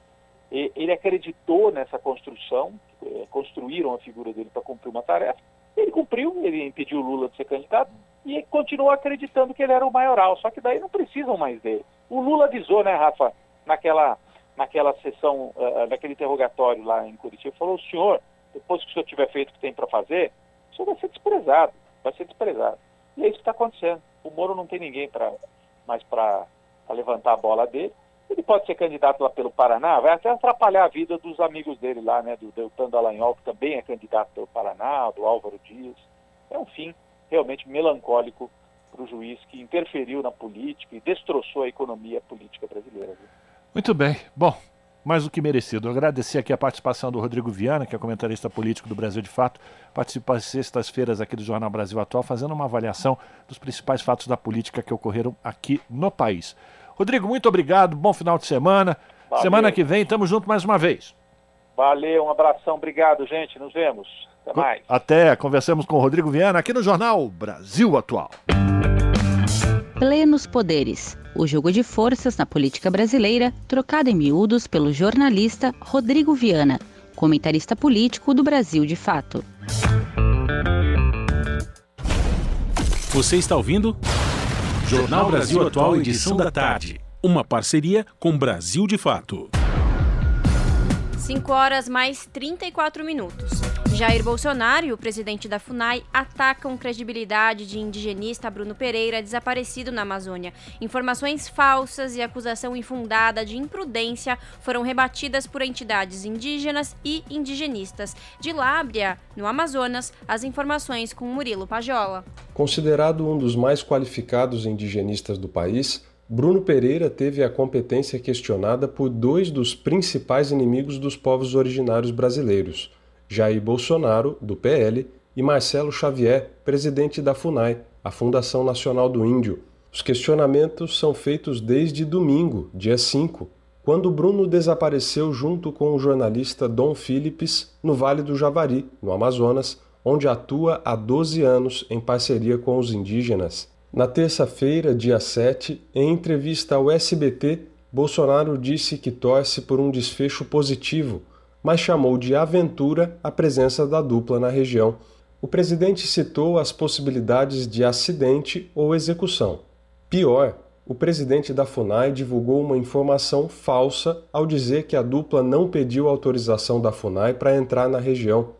ele acreditou nessa construção, é, construíram a figura dele para cumprir uma tarefa, ele cumpriu, ele impediu Lula de ser candidato e continuou acreditando que ele era o maioral, só que daí não precisam mais dele. O Lula avisou, né, Rafa, naquela, naquela sessão, uh, naquele interrogatório lá em Curitiba, falou, senhor, depois que o senhor tiver feito o que tem para fazer, o senhor vai ser desprezado, vai ser desprezado. E é isso que está acontecendo. O Moro não tem ninguém para mais para levantar a bola dele. Ele pode ser candidato lá pelo Paraná, vai até atrapalhar a vida dos amigos dele lá, né? Do Deltan Dallagnol, que também é candidato pelo Paraná, do Álvaro Dias. É um fim realmente melancólico para o juiz que interferiu na política e destroçou a economia política brasileira. Viu?
Muito bem. Bom, mais do que merecido. Eu agradecer aqui a participação do Rodrigo Viana, que é comentarista político do Brasil de Fato, participa às sextas-feiras aqui do Jornal Brasil Atual, fazendo uma avaliação dos principais fatos da política que ocorreram aqui no país. Rodrigo, muito obrigado, bom final de semana. Valeu. Semana que vem, estamos juntos mais uma vez.
Valeu, um abração, obrigado, gente. Nos vemos. Até mais.
Até, conversamos com o Rodrigo Viana aqui no Jornal Brasil Atual.
Plenos Poderes, o jogo de forças na política brasileira, trocado em miúdos pelo jornalista Rodrigo Viana, comentarista político do Brasil de Fato.
Você está ouvindo? Jornal Brasil Atual, edição da tarde. Uma parceria com Brasil de Fato.
5 horas mais 34 minutos. Jair Bolsonaro e o presidente da FUNAI atacam credibilidade de indigenista Bruno Pereira desaparecido na Amazônia. Informações falsas e acusação infundada de imprudência foram rebatidas por entidades indígenas e indigenistas. De Lábria, no Amazonas, as informações com Murilo Pajola.
Considerado um dos mais qualificados indigenistas do país, Bruno Pereira teve a competência questionada por dois dos principais inimigos dos povos originários brasileiros, Jair Bolsonaro, do PL, e Marcelo Xavier, presidente da FUNAI, a Fundação Nacional do Índio. Os questionamentos são feitos desde domingo, dia 5, quando Bruno desapareceu junto com o jornalista Dom Phillips no Vale do Javari, no Amazonas, onde atua há 12 anos em parceria com os indígenas. Na terça-feira, dia 7, em entrevista ao SBT, Bolsonaro disse que torce por um desfecho positivo, mas chamou de aventura a presença da dupla na região. O presidente citou as possibilidades de acidente ou execução. Pior, o presidente da FUNAI divulgou uma informação falsa ao dizer que a dupla não pediu autorização da FUNAI para entrar na região.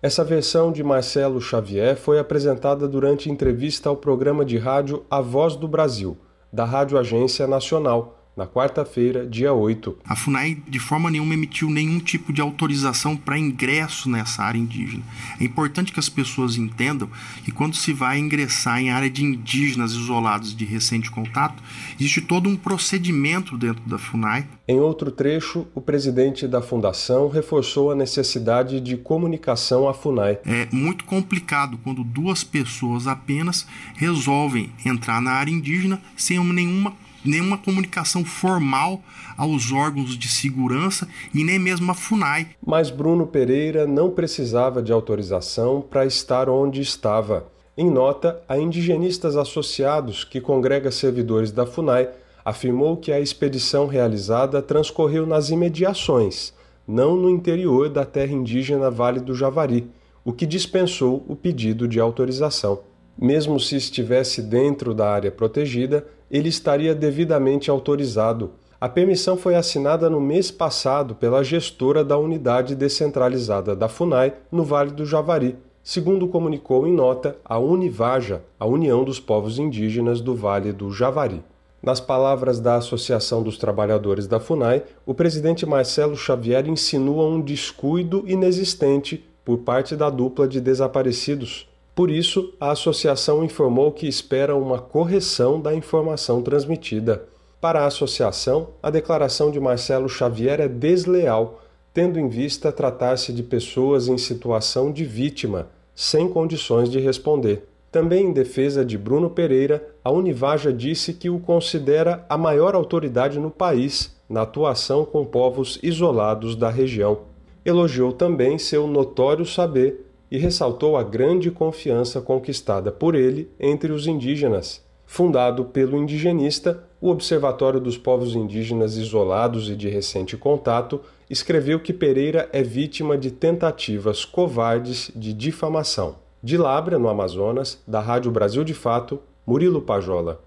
Essa versão de Marcelo Xavier foi apresentada durante entrevista ao programa de rádio A Voz do Brasil, da Rádio Agência Nacional, na quarta-feira, dia 8.
A FUNAI de forma nenhuma emitiu nenhum tipo de autorização para ingresso nessa área indígena. É importante que as pessoas entendam que quando se vai ingressar em área de indígenas isolados de recente contato, existe todo um procedimento dentro da FUNAI.
Em outro trecho, o presidente da fundação reforçou a necessidade de comunicação à FUNAI.
É muito complicado quando duas pessoas apenas resolvem entrar na área indígena sem nenhuma nenhuma comunicação formal aos órgãos de segurança e nem mesmo a FUNAI.
Mas Bruno Pereira não precisava de autorização para estar onde estava. Em nota, a Indigenistas Associados, que congrega servidores da FUNAI, afirmou que a expedição realizada transcorreu nas imediações, não no interior da terra indígena Vale do Javari, o que dispensou o pedido de autorização. Mesmo se estivesse dentro da área protegida, ele estaria devidamente autorizado. A permissão foi assinada no mês passado pela gestora da unidade descentralizada da FUNAI no Vale do Javari, segundo comunicou em nota a Univaja, a União dos Povos Indígenas do Vale do Javari. Nas palavras da Associação dos Trabalhadores da FUNAI, o presidente Marcelo Xavier insinua um descuido inexistente por parte da dupla de desaparecidos por isso, a associação informou que espera uma correção da informação transmitida. Para a associação, a declaração de Marcelo Xavier é desleal, tendo em vista tratar-se de pessoas em situação de vítima, sem condições de responder. Também em defesa de Bruno Pereira, a Univaja disse que o considera a maior autoridade no país na atuação com povos isolados da região. Elogiou também seu notório saber e ressaltou a grande confiança conquistada por ele entre os indígenas. Fundado pelo indigenista, o Observatório dos Povos Indígenas Isolados e de Recente Contato escreveu que Pereira é vítima de tentativas covardes de difamação. De Labra, no Amazonas, da Rádio Brasil de Fato, Murilo Pajola.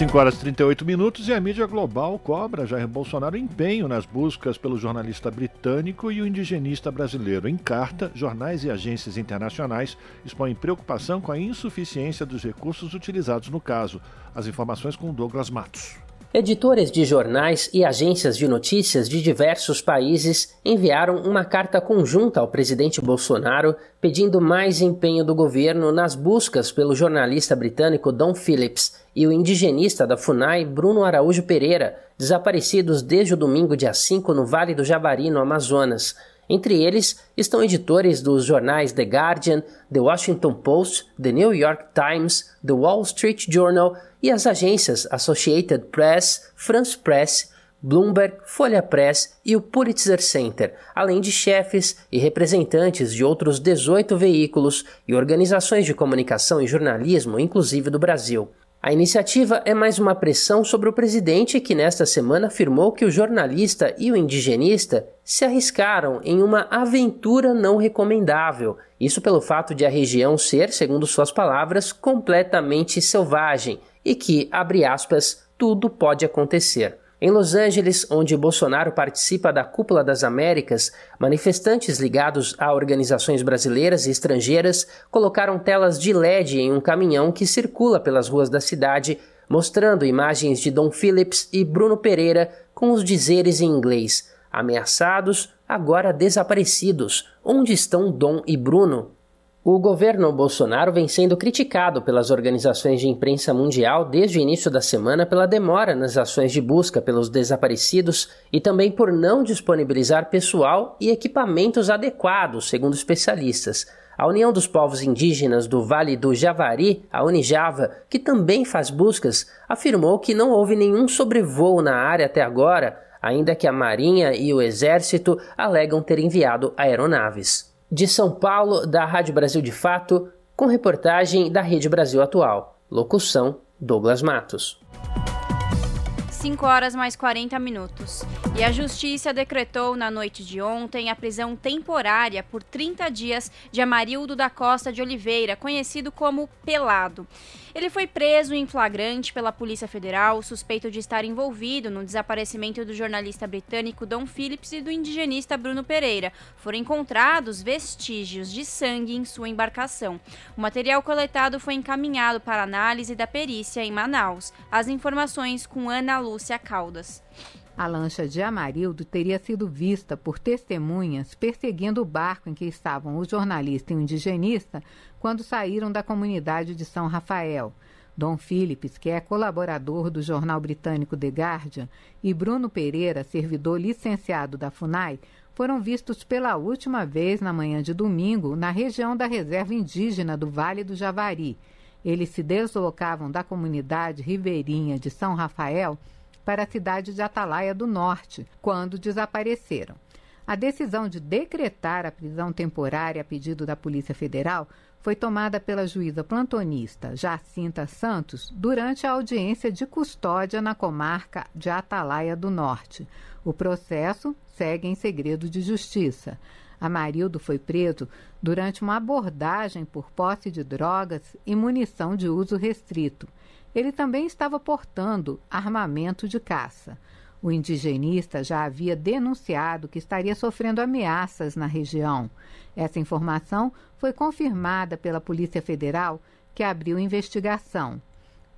5 horas e 38 minutos e a mídia global cobra Jair Bolsonaro empenho nas buscas pelo jornalista britânico e o indigenista brasileiro. Em carta, jornais e agências internacionais expõem preocupação com a insuficiência dos recursos utilizados no caso. As informações com Douglas Matos.
Editores de jornais e agências de notícias de diversos países enviaram uma carta conjunta ao presidente Bolsonaro pedindo mais empenho do governo nas buscas pelo jornalista britânico Don Phillips e o indigenista da FUNAI Bruno Araújo Pereira, desaparecidos desde o domingo dia 5 no Vale do Javari, no Amazonas. Entre eles estão editores dos jornais The Guardian, The Washington Post, The New York Times, The Wall Street Journal e as agências Associated Press, France Press, Bloomberg, Folha Press e o Pulitzer Center, além de chefes e representantes de outros 18 veículos e organizações de comunicação e jornalismo, inclusive do Brasil. A iniciativa é mais uma pressão sobre o presidente que nesta semana afirmou que o jornalista e o indigenista se arriscaram em uma aventura não recomendável. Isso pelo fato de a região ser, segundo suas palavras, completamente selvagem e que, abre aspas, tudo pode acontecer. Em Los Angeles, onde Bolsonaro participa da Cúpula das Américas, manifestantes ligados a organizações brasileiras e estrangeiras colocaram telas de LED em um caminhão que circula pelas ruas da cidade, mostrando imagens de Dom Phillips e Bruno Pereira com os dizeres em inglês: ameaçados, agora desaparecidos. Onde estão Dom e Bruno? O governo Bolsonaro vem sendo criticado pelas organizações de imprensa mundial desde o início da semana pela demora nas ações de busca pelos desaparecidos e também por não disponibilizar pessoal e equipamentos adequados, segundo especialistas. A União dos Povos Indígenas do Vale do Javari, a Unijava, que também faz buscas, afirmou que não houve nenhum sobrevoo na área até agora, ainda que a Marinha e o Exército alegam ter enviado aeronaves. De São Paulo, da Rádio Brasil de Fato, com reportagem da Rede Brasil Atual. Locução: Douglas Matos.
5 horas mais 40 minutos. E a Justiça decretou na noite de ontem a prisão temporária por 30 dias de Amarildo da Costa de Oliveira, conhecido como Pelado. Ele foi preso em flagrante pela Polícia Federal, suspeito de estar envolvido no desaparecimento do jornalista britânico Don Phillips e do indigenista Bruno Pereira. Foram encontrados vestígios de sangue em sua embarcação. O material coletado foi encaminhado para análise da perícia em Manaus. As informações com Ana Lúcia Caldas.
A lancha de Amarildo teria sido vista por testemunhas perseguindo o barco em que estavam o jornalista e o indigenista quando saíram da comunidade de São Rafael. Dom Phillips, que é colaborador do jornal britânico The Guardian, e Bruno Pereira, servidor licenciado da FUNAI, foram vistos pela última vez na manhã de domingo na região da reserva indígena do Vale do Javari. Eles se deslocavam da comunidade ribeirinha de São Rafael para a cidade de Atalaia do Norte, quando desapareceram. A decisão de decretar a prisão temporária a pedido da Polícia Federal foi tomada pela juíza plantonista Jacinta Santos durante a audiência de custódia na comarca de Atalaia do Norte. O processo segue em segredo de justiça. Amarildo foi preso durante uma abordagem por posse de drogas e munição de uso restrito. Ele também estava portando armamento de caça. O indigenista já havia denunciado que estaria sofrendo ameaças na região. Essa informação foi confirmada pela Polícia Federal, que abriu investigação.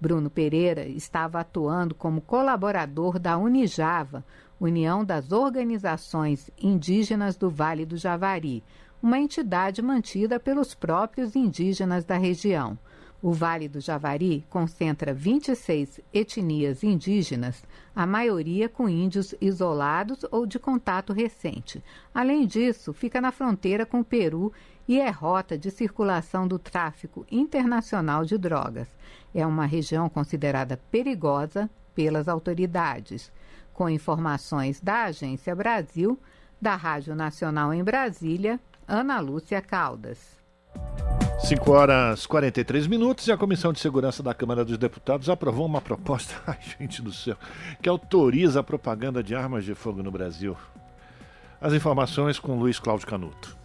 Bruno Pereira estava atuando como colaborador da Unijava, União das Organizações Indígenas do Vale do Javari, uma entidade mantida pelos próprios indígenas da região. O Vale do Javari concentra 26 etnias indígenas, a maioria com índios isolados ou de contato recente. Além disso, fica na fronteira com o Peru e é rota de circulação do tráfico internacional de drogas. É uma região considerada perigosa pelas autoridades. Com informações da Agência Brasil, da Rádio Nacional em Brasília, Ana Lúcia Caldas.
5 horas 43 minutos e a Comissão de Segurança da Câmara dos Deputados aprovou uma proposta, [LAUGHS] ai gente do céu, que autoriza a propaganda de armas de fogo no Brasil. As informações com Luiz Cláudio Canuto.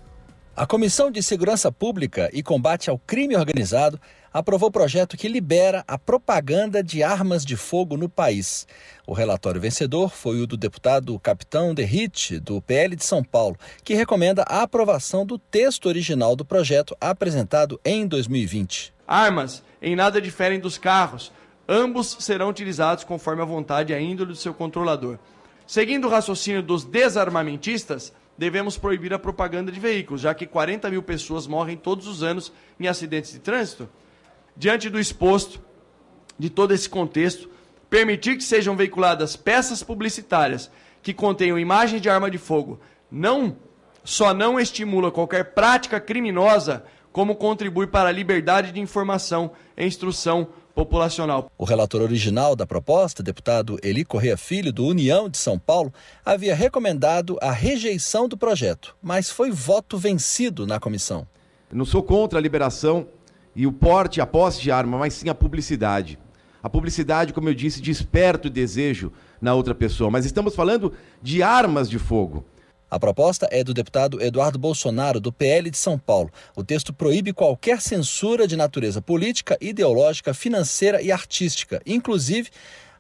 A Comissão de Segurança Pública e Combate ao Crime Organizado aprovou o projeto que libera a propaganda de armas de fogo no país. O relatório vencedor foi o do deputado Capitão Derrite, do PL de São Paulo, que recomenda a aprovação do texto original do projeto apresentado em 2020.
Armas em nada diferem dos carros. Ambos serão utilizados conforme a vontade e a índole do seu controlador. Seguindo o raciocínio dos desarmamentistas, devemos proibir a propaganda de veículos, já que 40 mil pessoas morrem todos os anos em acidentes de trânsito. Diante do exposto, de todo esse contexto, permitir que sejam veiculadas peças publicitárias que contenham imagens de arma de fogo não só não estimula qualquer prática criminosa, como contribui para a liberdade de informação e instrução populacional.
O relator original da proposta, deputado Eli Correia Filho, do União de São Paulo, havia recomendado a rejeição do projeto, mas foi voto vencido na comissão.
não sou contra a liberação e o porte, a posse de arma, mas sim a publicidade.
A publicidade, como eu disse, desperta o desejo na outra pessoa, mas estamos falando de armas de fogo.
A proposta é do deputado Eduardo Bolsonaro, do PL de São Paulo. O texto proíbe qualquer censura de natureza política, ideológica, financeira e artística, inclusive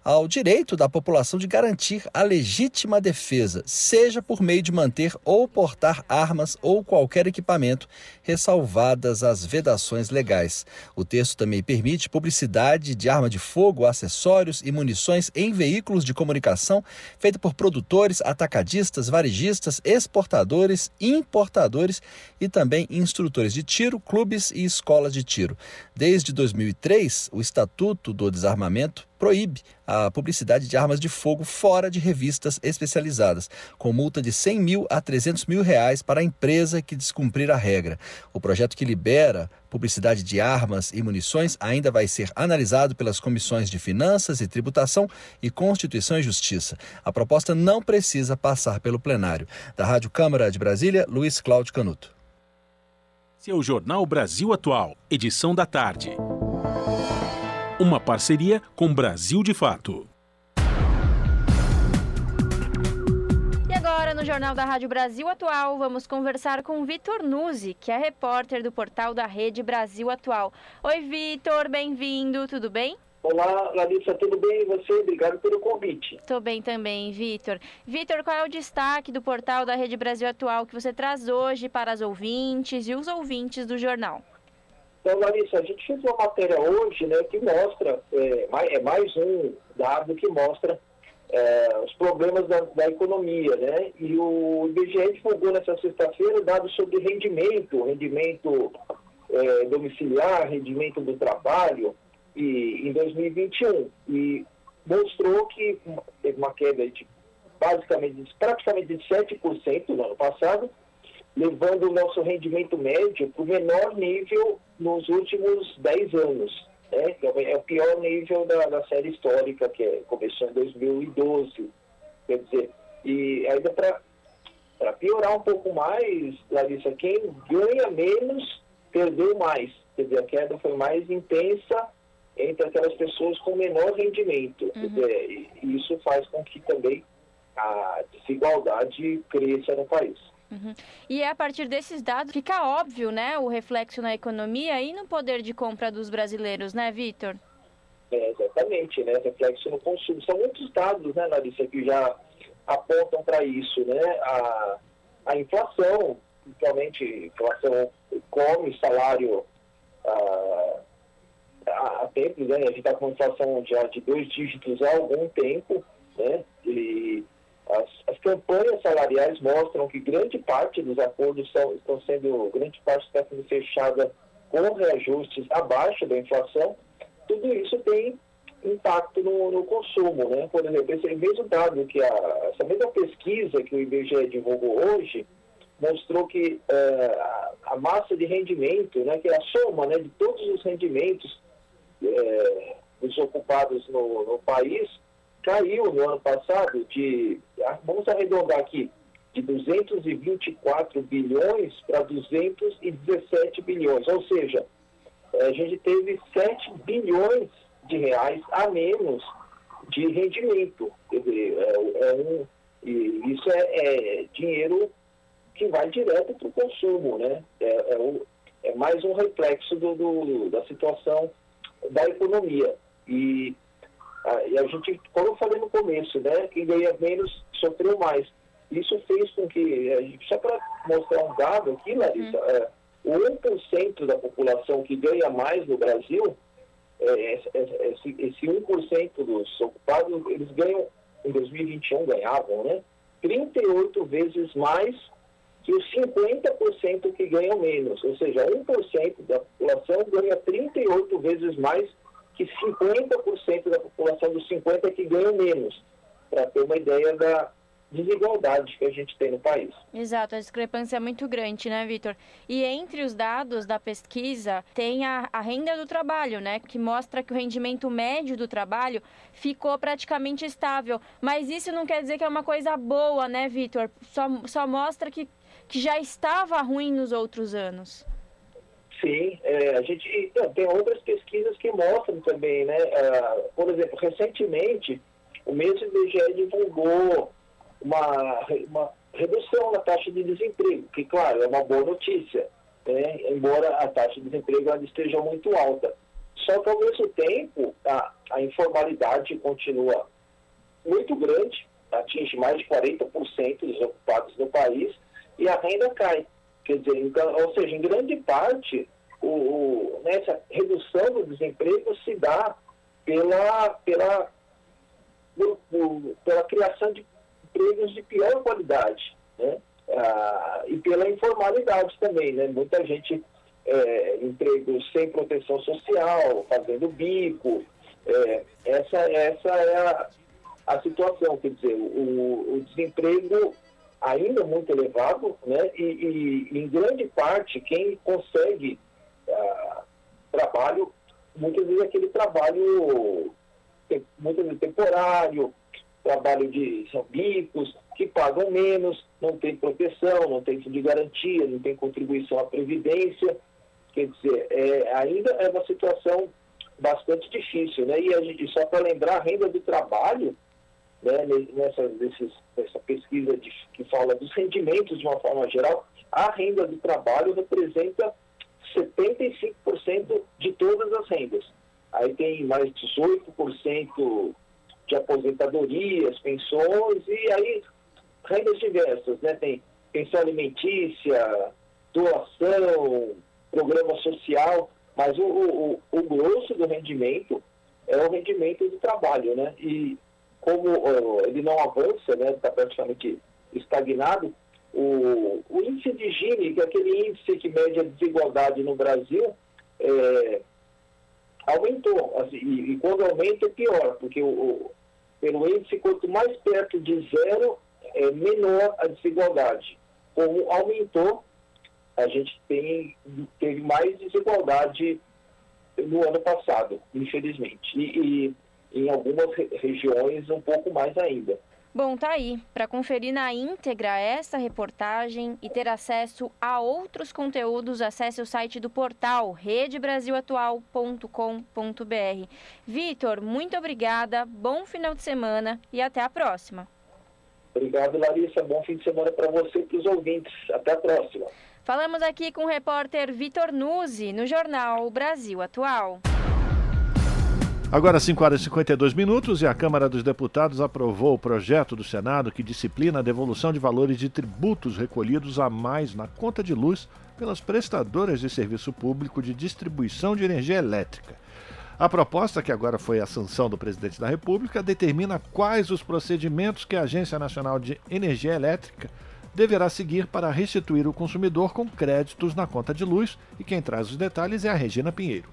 ao direito da população de garantir a legítima defesa, seja por meio de manter ou portar armas ou qualquer equipamento, ressalvadas as vedações legais. O texto também permite publicidade de arma de fogo, acessórios e munições em veículos de comunicação feita por produtores, atacadistas, varejistas, exportadores, importadores e também instrutores de tiro, clubes e escolas de tiro. Desde 2003, o Estatuto do Desarmamento proíbe a publicidade de armas de fogo fora de revistas especializadas, com multa de 100 mil a 300 mil reais para a empresa que descumprir a regra. O projeto que libera publicidade de armas e munições ainda vai ser analisado pelas comissões de Finanças e Tributação e Constituição e Justiça. A proposta não precisa passar pelo plenário. Da Rádio Câmara de Brasília, Luiz Cláudio Canuto.
Seu Jornal Brasil Atual, edição da tarde. Uma parceria com Brasil de Fato.
Jornal da Rádio Brasil Atual, vamos conversar com Vitor Nuzzi, que é repórter do portal da Rede Brasil Atual. Oi, Vitor, bem-vindo, tudo bem?
Olá, Larissa, tudo bem? E você? Obrigado pelo convite.
Estou bem também, Vitor. Vitor, qual é o destaque do portal da Rede Brasil Atual que você traz hoje para as ouvintes e os ouvintes do jornal?
Então, Larissa, a gente fez uma matéria hoje né, que mostra, é é mais um dado que mostra é, os problemas da, da, economia, né? E o IBGE divulgou nessa sexta-feira dados sobre rendimento, rendimento é, domiciliar, rendimento do trabalho, e, em 2021. E mostrou que teve uma queda de basicamente, praticamente de 7% no ano passado, levando o nosso rendimento médio para o menor nível nos últimos 10 anos. Né? É o pior nível da, da série histórica, que é, começou em 2012. Quer dizer, e ainda para piorar um pouco mais, Larissa, quem ganha menos perdeu mais. Quer dizer, a queda foi mais intensa entre aquelas pessoas com menor rendimento. Uhum. Dizer, e isso faz com que também a desigualdade cresça no país.
Uhum. E é a partir desses dados fica óbvio, né, o reflexo na economia e no poder de compra dos brasileiros, né, Vitor?
É, exatamente, né, reflexo no consumo. São muitos dados, né, Larissa, que já apontam para isso, né, a, a inflação, principalmente inflação come salário há, há tempos, né, a gente está com inflação já de dois dígitos há algum tempo, né, e as, as, campanhas salariais mostram que grande parte dos acordos são, estão sendo, grande parte está sendo fechada com reajustes abaixo da inflação. Tudo isso tem impacto no, no consumo, né? Por exemplo, esse mesmo dado que a, essa mesma pesquisa que o IBGE divulgou hoje mostrou que uh, a, massa de rendimento, né, que é a soma né, de todos os rendimentos uh, dos ocupados no, no país, caiu no ano passado de, ah, vamos arredondar aqui, de 224 bilhões para 217 bilhões. Ou seja, a gente teve 7 bilhões de reais a menos de rendimento. É, é isso é, é, dinheiro que vai direto para o consumo, né? É, é, um, é, mais um reflexo do, do, da situação da economia. E ah, e a gente, como eu falei no começo, né, quem ganha menos sofreu mais. Isso fez com que, só para mostrar um dado aqui, Larissa, uhum. é, o 1% da população que ganha mais no Brasil, é, esse, esse 1% dos ocupados, eles ganham, em 2021 ganhavam, né, 38 vezes mais que os 50% que ganham menos. Ou seja, 1% da população ganha 38 vezes mais que 50% da população dos 50 é que ganham menos, para ter uma ideia da desigualdade que a gente tem no país.
Exato, a discrepância é muito grande, né, Vitor? E entre os dados da pesquisa tem a, a renda do trabalho, né, que mostra que o rendimento médio do trabalho ficou praticamente estável. Mas isso não quer dizer que é uma coisa boa, né, Vitor? Só, só mostra que, que já estava ruim nos outros anos.
Sim, é, a gente então, tem outras pesquisas que mostram também, né? Uh, por exemplo, recentemente o mesmo IBGE divulgou uma, uma redução na taxa de desemprego, que claro é uma boa notícia, né? embora a taxa de desemprego ainda esteja muito alta. Só que ao mesmo tempo a, a informalidade continua muito grande, atinge mais de 40% dos ocupados no país e a renda cai. Quer dizer, então, ou seja, em grande parte, o, o, nessa redução do desemprego se dá pela, pela, do, do, pela criação de empregos de pior qualidade, né? Ah, e pela informalidade também, né? Muita gente é, empregos sem proteção social, fazendo bico. É, essa, essa é a, a situação, quer dizer, o, o desemprego ainda muito elevado, né? E, e, em grande parte quem consegue uh, trabalho, muitas vezes aquele trabalho muitas vezes temporário, trabalho de são bicos, que pagam menos, não tem proteção, não tem fundo de garantia, não tem contribuição à previdência. Quer dizer, é, ainda é uma situação bastante difícil, né? E gente, só para lembrar, a renda do trabalho né, nessa, nessa pesquisa de, que fala dos rendimentos de uma forma geral, a renda do trabalho representa 75% de todas as rendas. Aí tem mais 18% de aposentadorias, pensões e aí rendas diversas, né? Tem pensão alimentícia, doação, programa social, mas o, o, o grosso do rendimento é o rendimento do trabalho, né? E como uh, ele não avança, né, está praticamente estagnado, o, o, índice de Gini, que é aquele índice que mede a desigualdade no Brasil, é, aumentou. Assim, e, e, quando aumenta é pior, porque o, o, pelo índice, quanto mais perto de zero, é menor a desigualdade. Como aumentou, a gente tem, teve mais desigualdade no ano passado, infelizmente. E, e em algumas regiões um pouco mais ainda.
Bom, tá aí. Para conferir na íntegra essa reportagem e ter acesso a outros conteúdos, acesse o site do portal redebrasilatual.com.br. Vitor, muito obrigada, bom final de semana e até a próxima.
Obrigado, Larissa. Bom fim de semana para você e para os ouvintes. Até a próxima.
Falamos aqui com o repórter Vitor Nuzzi, no jornal Brasil Atual.
Agora 5 horas e 52 minutos e a Câmara dos Deputados aprovou o projeto do Senado que disciplina a devolução de valores de tributos recolhidos a mais na conta de luz pelas prestadoras de serviço público de distribuição de energia elétrica. A proposta, que agora foi a sanção do presidente da República, determina quais os procedimentos que a Agência Nacional de Energia Elétrica deverá seguir para restituir o consumidor com créditos na conta de luz. E quem traz os detalhes é a Regina Pinheiro.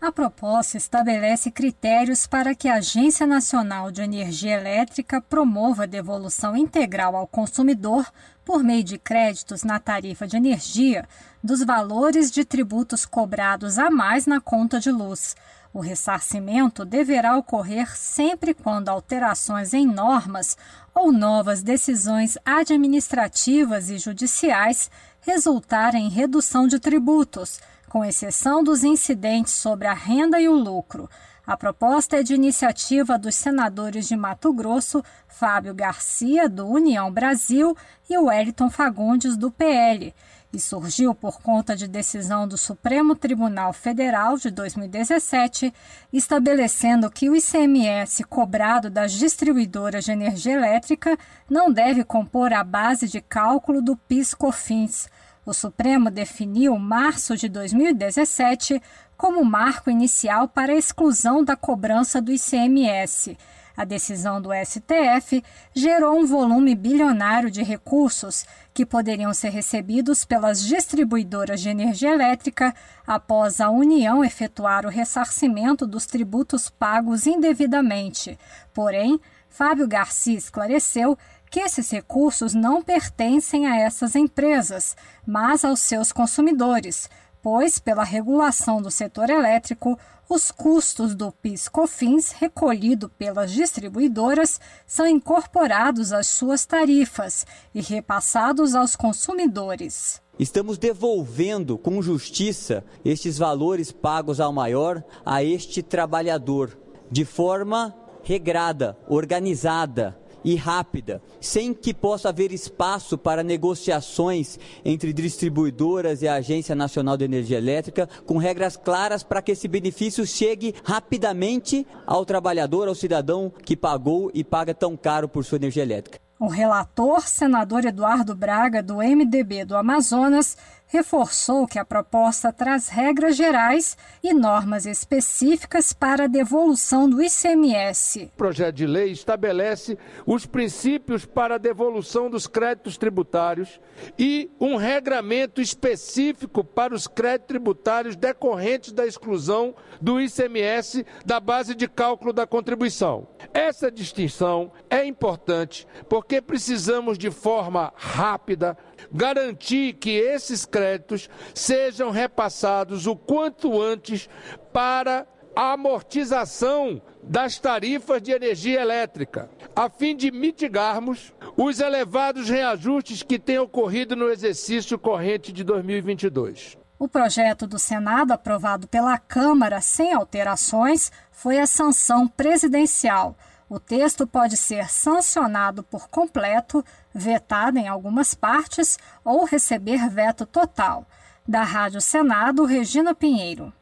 A proposta estabelece critérios para que a Agência Nacional de Energia Elétrica promova a devolução integral ao consumidor, por meio de créditos na tarifa de energia, dos valores de tributos cobrados a mais na conta de luz. O ressarcimento deverá ocorrer sempre quando alterações em normas ou novas decisões administrativas e judiciais resultarem em redução de tributos com exceção dos incidentes sobre a renda e o lucro. A proposta é de iniciativa dos senadores de Mato Grosso, Fábio Garcia, do União Brasil, e Wellington Fagundes, do PL, e surgiu por conta de decisão do Supremo Tribunal Federal de 2017, estabelecendo que o ICMS cobrado das distribuidoras de energia elétrica não deve compor a base de cálculo do PIS/COFINS o Supremo definiu março de 2017 como marco inicial para a exclusão da cobrança do ICMS. A decisão do STF gerou um volume bilionário de recursos que poderiam ser recebidos pelas distribuidoras de energia elétrica após a União efetuar o ressarcimento dos tributos pagos indevidamente. Porém, Fábio Garcia esclareceu que esses recursos não pertencem a essas empresas, mas aos seus consumidores, pois, pela regulação do setor elétrico, os custos do PIS/COFINS recolhido pelas distribuidoras são incorporados às suas tarifas e repassados aos consumidores.
Estamos devolvendo com justiça estes valores pagos ao maior a este trabalhador, de forma regrada, organizada e rápida, sem que possa haver espaço para negociações entre distribuidoras e a Agência Nacional de Energia Elétrica, com regras claras para que esse benefício chegue rapidamente ao trabalhador, ao cidadão que pagou e paga tão caro por sua energia elétrica.
O relator, senador Eduardo Braga, do MDB do Amazonas, reforçou que a proposta traz regras gerais e normas específicas para a devolução do ICMS.
O projeto de lei estabelece os princípios para a devolução dos créditos tributários e um regramento específico para os créditos tributários decorrentes da exclusão do ICMS da base de cálculo da contribuição. Essa distinção é importante porque precisamos de forma rápida garantir que esses créditos sejam repassados o quanto antes para a amortização das tarifas de energia elétrica, a fim de mitigarmos os elevados reajustes que têm ocorrido no exercício corrente de 2022.
O projeto do Senado, aprovado pela Câmara sem alterações, foi a sanção presidencial. O texto pode ser sancionado por completo, vetado em algumas partes ou receber veto total. Da Rádio Senado, Regina Pinheiro.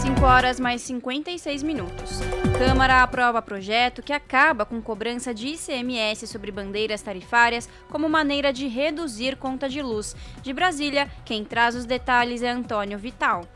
5 horas mais 56 minutos. Câmara aprova projeto que acaba com cobrança de ICMS sobre bandeiras tarifárias como maneira de reduzir conta de luz. De Brasília, quem traz os detalhes é Antônio Vital.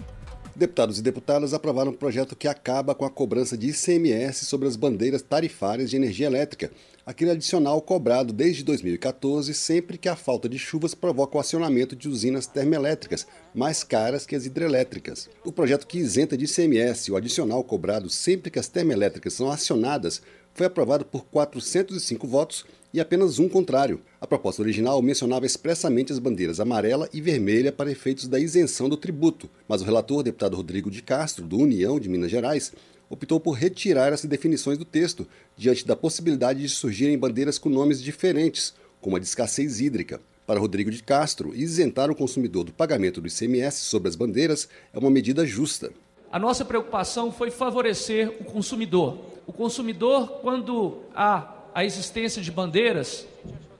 Deputados e deputadas aprovaram um projeto que acaba com a cobrança de ICMS sobre as bandeiras tarifárias de energia elétrica, aquele adicional cobrado desde 2014 sempre que a falta de chuvas provoca o acionamento de usinas termoelétricas, mais caras que as hidrelétricas. O projeto que isenta de ICMS o adicional cobrado sempre que as termoelétricas são acionadas foi aprovado por 405 votos e apenas um contrário. A proposta original mencionava expressamente as bandeiras amarela e vermelha para efeitos da isenção do tributo, mas o relator, deputado Rodrigo de Castro, do União de Minas Gerais, optou por retirar essas definições do texto, diante da possibilidade de surgirem bandeiras com nomes diferentes, como a de escassez hídrica. Para Rodrigo de Castro, isentar o consumidor do pagamento do ICMS sobre as bandeiras é uma medida justa.
A nossa preocupação foi favorecer o consumidor. O consumidor, quando há a existência de bandeiras,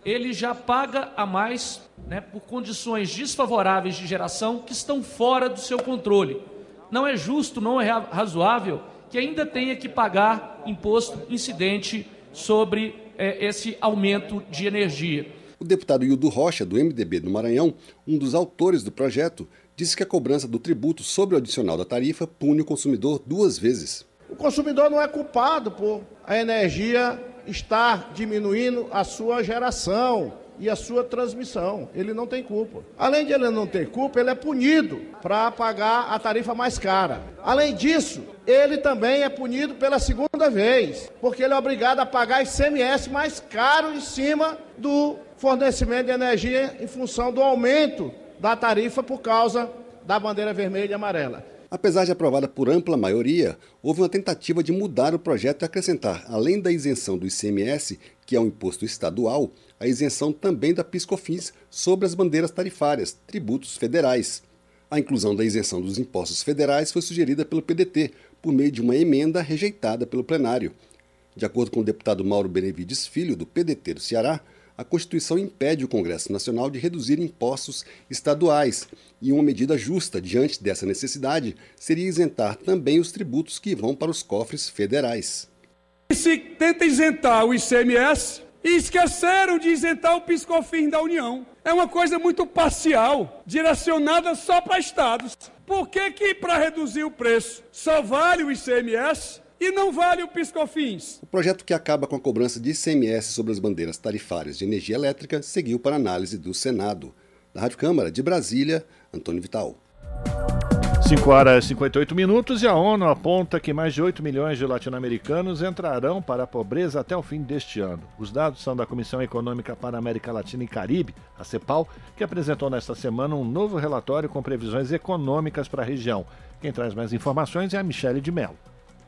ele já paga a mais né, por condições desfavoráveis de geração que estão fora do seu controle. Não é justo, não é razoável que ainda tenha que pagar imposto incidente sobre é, esse aumento de energia.
O deputado Hildo Rocha, do MDB do Maranhão, um dos autores do projeto, disse que a cobrança do tributo sobre o adicional da tarifa pune o consumidor duas vezes.
O consumidor não é culpado por a energia estar diminuindo a sua geração e a sua transmissão. Ele não tem culpa. Além de ele não ter culpa, ele é punido para pagar a tarifa mais cara. Além disso, ele também é punido pela segunda vez, porque ele é obrigado a pagar ICMS mais caro em cima do fornecimento de energia em função do aumento da tarifa por causa da bandeira vermelha e amarela.
Apesar de aprovada por ampla maioria, houve uma tentativa de mudar o projeto e acrescentar, além da isenção do ICMS, que é um imposto estadual, a isenção também da PiscoFins sobre as bandeiras tarifárias, tributos federais. A inclusão da isenção dos impostos federais foi sugerida pelo PDT, por meio de uma emenda rejeitada pelo plenário. De acordo com o deputado Mauro Benevides Filho, do PDT do Ceará, a Constituição impede o Congresso Nacional de reduzir impostos estaduais, e uma medida justa diante dessa necessidade seria isentar também os tributos que vão para os cofres federais.
Se tenta isentar o ICMS e esqueceram de isentar o piscofim da União. É uma coisa muito parcial, direcionada só para estados. Por que que para reduzir o preço só vale o ICMS e não vale o piscofins.
O projeto que acaba com a cobrança de ICMS sobre as bandeiras tarifárias de energia elétrica seguiu para análise do Senado. Da Rádio Câmara de Brasília, Antônio Vital.
5 horas e 58 minutos e a ONU aponta que mais de 8 milhões de latino-americanos entrarão para a pobreza até o fim deste ano. Os dados são da Comissão Econômica para a América Latina e Caribe, a CEPAL, que apresentou nesta semana um novo relatório com previsões econômicas para a região. Quem traz mais informações é a Michele de Mello.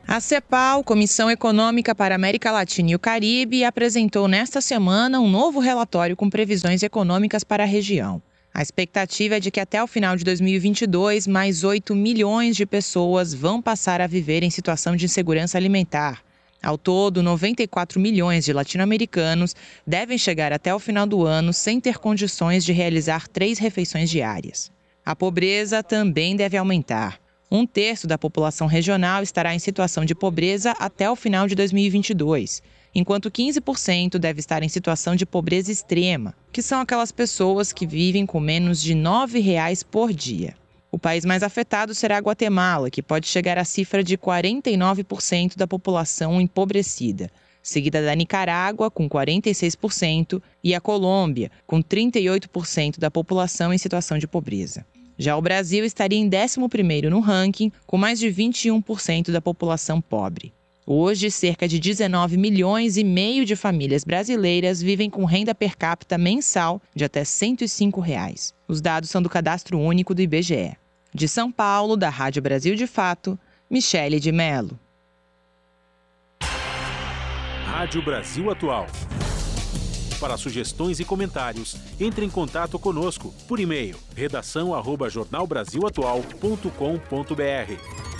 A CEPAL, Comissão Econômica para a América Latina e o Caribe, apresentou nesta semana um novo relatório com previsões econômicas para a região. A expectativa é de que até o final de 2022, mais 8 milhões de pessoas vão passar a viver em situação de insegurança alimentar. Ao todo, 94 milhões de latino-americanos devem chegar até o final do ano sem ter condições de realizar três refeições diárias. A pobreza também deve aumentar. Um terço da população regional estará em situação de pobreza até o final de 2022 enquanto 15% deve estar em situação de pobreza extrema, que são aquelas pessoas que vivem com menos de R$ 9,00 por dia. O país mais afetado será a Guatemala, que pode chegar à cifra de 49% da população empobrecida, seguida da Nicarágua, com 46%, e a Colômbia, com 38% da população em situação de pobreza. Já o Brasil estaria em 11º no ranking, com mais de 21% da população pobre. Hoje, cerca de 19 milhões e meio de famílias brasileiras vivem com renda per capita mensal de até 105 reais. Os dados são do Cadastro Único do IBGE. De São Paulo, da Rádio Brasil de Fato, Michele de Mello.
Rádio Brasil Atual. Para sugestões e comentários, entre em contato conosco por e-mail redação@jornalbrasilatual.com.br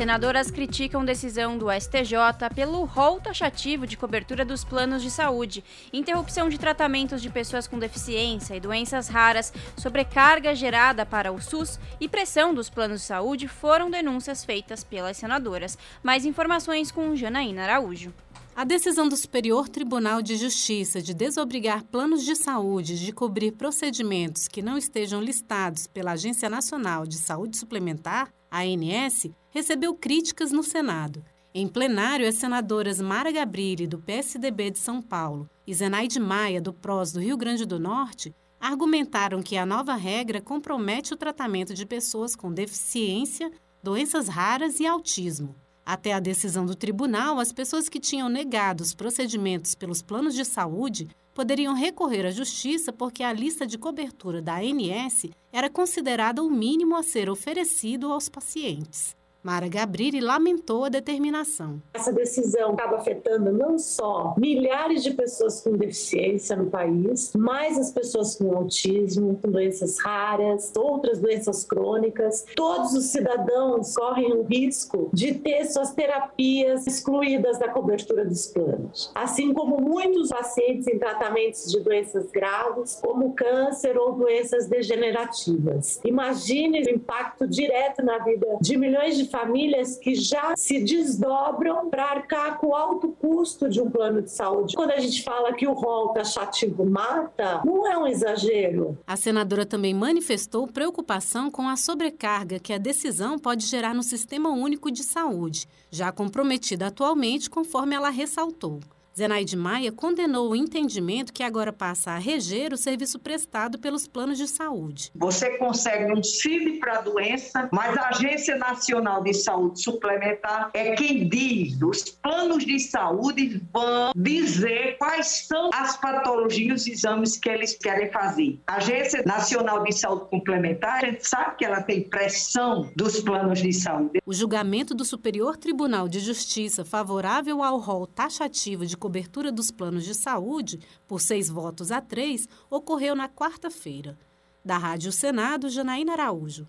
Senadoras criticam decisão do STJ pelo rol taxativo de cobertura dos planos de saúde, interrupção de tratamentos de pessoas com deficiência e doenças raras, sobrecarga gerada para o SUS e pressão dos planos de saúde foram denúncias feitas pelas senadoras. Mais informações com Janaína Araújo.
A decisão do Superior Tribunal de Justiça de desobrigar planos de saúde de cobrir procedimentos que não estejam listados pela Agência Nacional de Saúde Suplementar, ANS, recebeu críticas no Senado. Em plenário, as senadoras Mara Gabrilli, do PSDB de São Paulo, e Zenaide Maia, do PROS do Rio Grande do Norte, argumentaram que a nova regra compromete o tratamento de pessoas com deficiência, doenças raras e autismo. Até a decisão do tribunal, as pessoas que tinham negado os procedimentos pelos planos de saúde poderiam recorrer à justiça porque a lista de cobertura da ANS era considerada o mínimo a ser oferecido aos pacientes. Mara Gabrilli lamentou a determinação.
Essa decisão acaba afetando não só milhares de pessoas com deficiência no país, mas as pessoas com autismo, com doenças raras, outras doenças crônicas. Todos os cidadãos correm o risco de ter suas terapias excluídas da cobertura dos planos. Assim como muitos pacientes em tratamentos de doenças graves, como câncer ou doenças degenerativas. Imagine o impacto direto na vida de milhões de famílias que já se desdobram para arcar com o alto custo de um plano de saúde. Quando a gente fala que o rol taxativo mata, não é um exagero.
A senadora também manifestou preocupação com a sobrecarga que a decisão pode gerar no Sistema Único de Saúde, já comprometida atualmente, conforme ela ressaltou. Zenaide Maia condenou o entendimento que agora passa a reger o serviço prestado pelos planos de saúde.
Você consegue um CID para a doença, mas a Agência Nacional de Saúde Suplementar é quem diz, os planos de saúde vão dizer quais são as patologias e exames que eles querem fazer. A Agência Nacional de Saúde Complementar, a gente sabe que ela tem pressão dos planos de saúde.
O julgamento do Superior Tribunal de Justiça favorável ao rol taxativo de cobertura dos planos de saúde, por seis votos a três, ocorreu na quarta-feira. Da Rádio Senado, Janaína Araújo.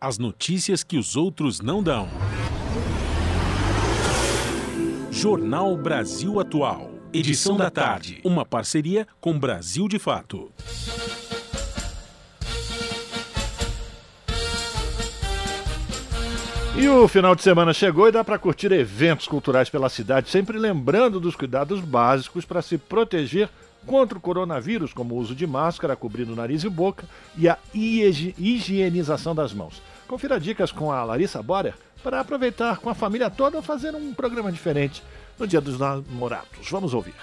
As notícias que os outros não dão. Jornal Brasil Atual. Edição da tarde. Uma parceria com Brasil de Fato.
E o final de semana chegou e dá para curtir eventos culturais pela cidade, sempre lembrando dos cuidados básicos para se proteger contra o coronavírus, como o uso de máscara, cobrindo nariz e boca e a higienização das mãos. Confira dicas com a Larissa Borer para aproveitar com a família toda fazer um programa diferente no Dia dos Namorados. Vamos ouvir.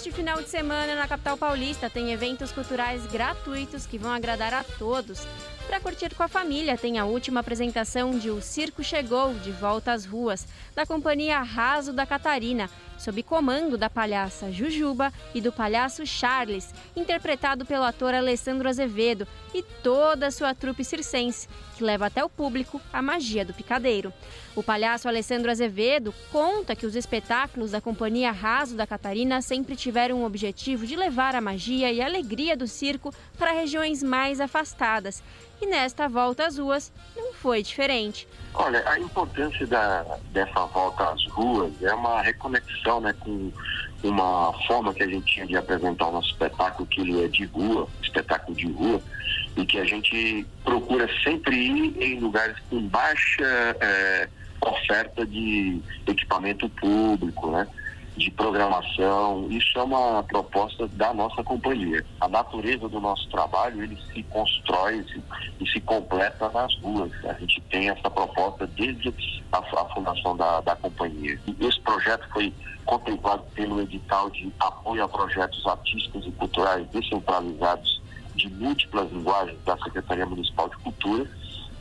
Neste final de semana, na capital paulista, tem eventos culturais gratuitos que vão agradar a todos. Para curtir com a família, tem a última apresentação de O Circo Chegou, de Volta às Ruas, da companhia Raso da Catarina, sob comando da palhaça Jujuba e do palhaço Charles, interpretado pelo ator Alessandro Azevedo e toda a sua trupe circense, que leva até o público a magia do picadeiro. O palhaço Alessandro Azevedo conta que os espetáculos da companhia Raso da Catarina sempre tiveram o objetivo de levar a magia e a alegria do circo para regiões mais afastadas. E nesta volta às ruas não foi diferente.
Olha, a importância da, dessa volta às ruas é uma reconexão né, com uma forma que a gente tinha de apresentar o nosso espetáculo, que ele é de rua, espetáculo de rua, e que a gente procura sempre ir em lugares com baixa é, oferta de equipamento público, né? De programação. Isso é uma proposta da nossa companhia. A natureza do nosso trabalho, ele se constrói se, e se completa nas ruas. A gente tem essa proposta desde a, a fundação da, da companhia. E esse projeto foi contemplado pelo edital de apoio a projetos artísticos e culturais descentralizados de múltiplas linguagens da Secretaria Municipal de Cultura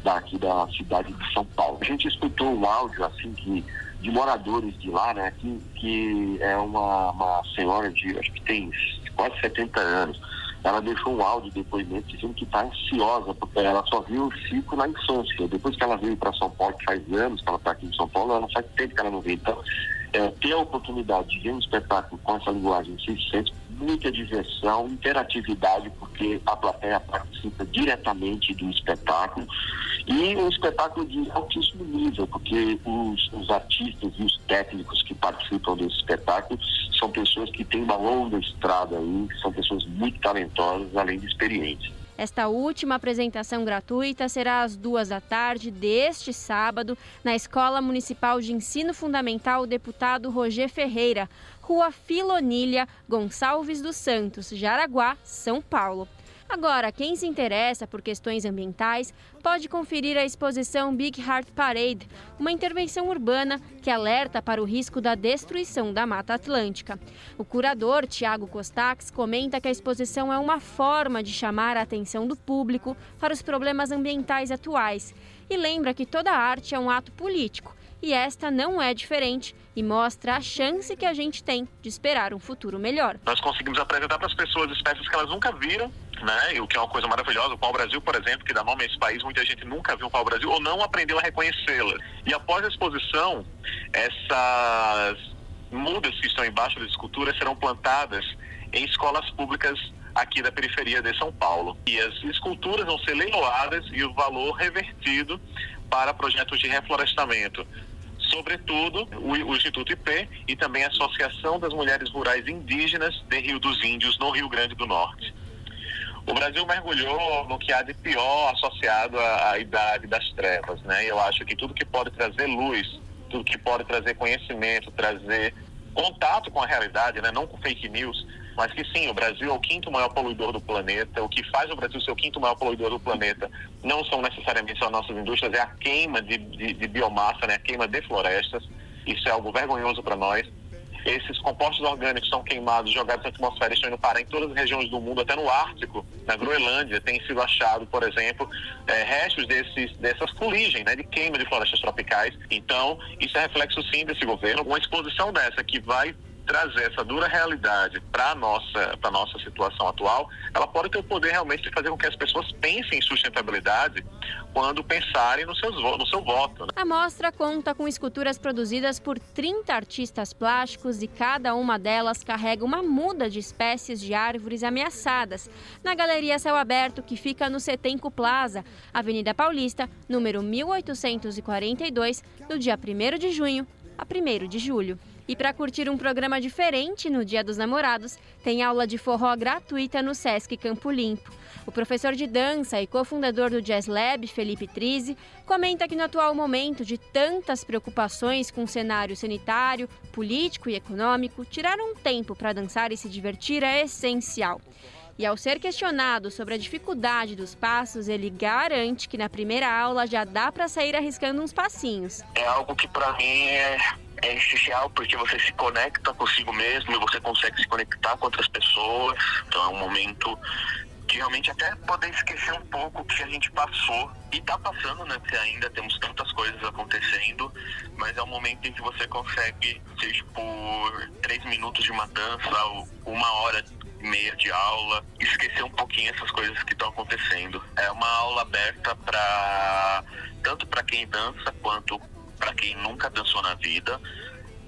daqui da cidade de São Paulo. A gente escutou um áudio assim que de moradores de lá, né, que, que é uma, uma senhora de, acho que tem quase 70 anos. Ela deixou um áudio de depoimento dizendo que está ansiosa, porque ela só viu o circo na infância. Depois que ela veio para São Paulo, que faz anos que ela está aqui em São Paulo, ela não faz tempo que ela não veio. Então, é, ter a oportunidade de ver um espetáculo com essa linguagem sente muita diversão, interatividade, porque a plateia participa diretamente do espetáculo e um espetáculo de altíssimo nível, porque os, os artistas e os técnicos que participam desse espetáculo são pessoas que têm uma longa estrada aí, são pessoas muito talentosas, além de experientes.
Esta última apresentação gratuita será às duas da tarde deste sábado na Escola Municipal de Ensino Fundamental Deputado Roger Ferreira, Rua Filonília Gonçalves dos Santos, Jaraguá, São Paulo. Agora, quem se interessa por questões ambientais pode conferir a exposição Big Heart Parade, uma intervenção urbana que alerta para o risco da destruição da Mata Atlântica. O curador Tiago Costax comenta que a exposição é uma forma de chamar a atenção do público para os problemas ambientais atuais e lembra que toda arte é um ato político e esta não é diferente e mostra a chance que a gente tem de esperar um futuro melhor.
Nós conseguimos apresentar para as pessoas espécies que elas nunca viram, né? O que é uma coisa maravilhosa. O pau-brasil, por exemplo, que dá nome a esse país, muita gente nunca viu um pau-brasil ou não aprendeu a reconhecê-la. E após a exposição, essas mudas que estão embaixo das esculturas serão plantadas em escolas públicas aqui da periferia de São Paulo. E as esculturas vão ser leiloadas e o valor revertido para projetos de reflorestamento sobretudo o, o, Instituto IP e também a Associação das Mulheres Rurais Indígenas de Rio dos Índios, no Rio Grande do Norte. O Brasil mergulhou no que há de pior associado à, à idade das trevas, né? Eu acho que tudo que pode trazer luz, tudo que pode trazer conhecimento, trazer contato com a realidade, né? Não com fake news, mas que sim, o Brasil é o quinto maior poluidor do planeta. O que faz o Brasil ser o quinto maior poluidor do planeta não são necessariamente as nossas indústrias, é a queima de, de, de biomassa, né? a queima de florestas. Isso é algo vergonhoso para nós. Esses compostos orgânicos são queimados, jogados na atmosfera, estão indo parar em todas as regiões do mundo, até no Ártico, na Groenlândia, tem sido achado, por exemplo, é, restos desses, dessas fuligem, né, de queima de florestas tropicais. Então, isso é reflexo sim desse governo. Uma exposição dessa que vai trazer essa dura realidade para a nossa, nossa situação atual, ela pode ter o poder realmente de fazer com que as pessoas pensem em sustentabilidade quando pensarem no, seus, no seu voto. Né?
A mostra conta com esculturas produzidas por 30 artistas plásticos e cada uma delas carrega uma muda de espécies de árvores ameaçadas. Na Galeria Céu Aberto, que fica no Setenco Plaza, Avenida Paulista, número 1842, do dia 1 de junho a 1 de julho. E para curtir um programa diferente no Dia dos Namorados, tem aula de forró gratuita no Sesc Campo Limpo. O professor de dança e cofundador do Jazz Lab, Felipe Trizzi, comenta que no atual momento de tantas preocupações com o cenário sanitário, político e econômico, tirar um tempo para dançar e se divertir é essencial. E ao ser questionado sobre a dificuldade dos passos, ele garante que na primeira aula já dá para sair arriscando uns passinhos.
É algo que para mim é é essencial porque você se conecta consigo mesmo e você consegue se conectar com outras pessoas. Então é um momento de realmente até poder esquecer um pouco o que a gente passou e tá passando, né? Porque ainda temos tantas coisas acontecendo, mas é um momento em que você consegue, seja por três minutos de uma dança ou uma hora e meia de aula, esquecer um pouquinho essas coisas que estão acontecendo. É uma aula aberta para tanto para quem dança quanto para quem nunca dançou na vida.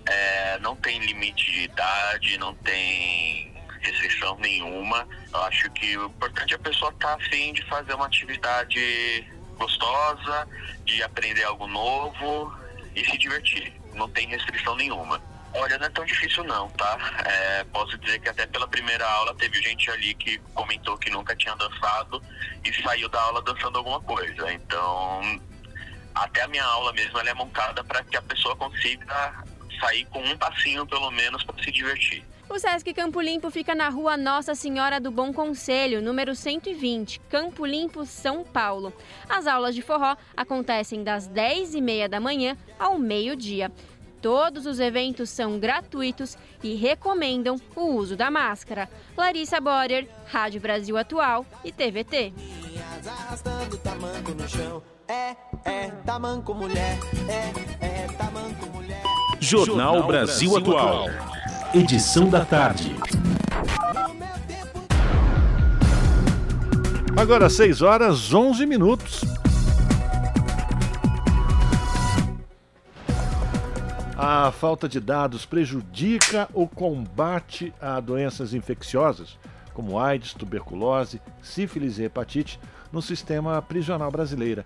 É, não tem limite de idade, não tem restrição nenhuma. Eu acho que o importante é a pessoa estar tá afim de fazer uma atividade gostosa, de aprender algo novo e se divertir. Não tem restrição nenhuma. Olha, não é tão difícil não, tá? É, posso dizer que até pela primeira aula teve gente ali que comentou que nunca tinha dançado e saiu da aula dançando alguma coisa. Então, até a minha aula mesmo ela é montada para que a pessoa consiga sair com um passinho pelo menos para se divertir.
O Sesc Campo Limpo fica na rua Nossa Senhora do Bom Conselho, número 120, Campo Limpo, São Paulo. As aulas de forró acontecem das 10h30 da manhã ao meio-dia. Todos os eventos são gratuitos e recomendam o uso da máscara. Larissa Borer, Rádio Brasil Atual e TVT. É, é, tamanco
mulher, é, é, tamanco mulher. Jornal Brasil Atual. Edição da tarde.
Agora 6 horas 11 minutos. A falta de dados prejudica o combate a doenças infecciosas, como AIDS, tuberculose, sífilis e hepatite, no sistema prisional brasileiro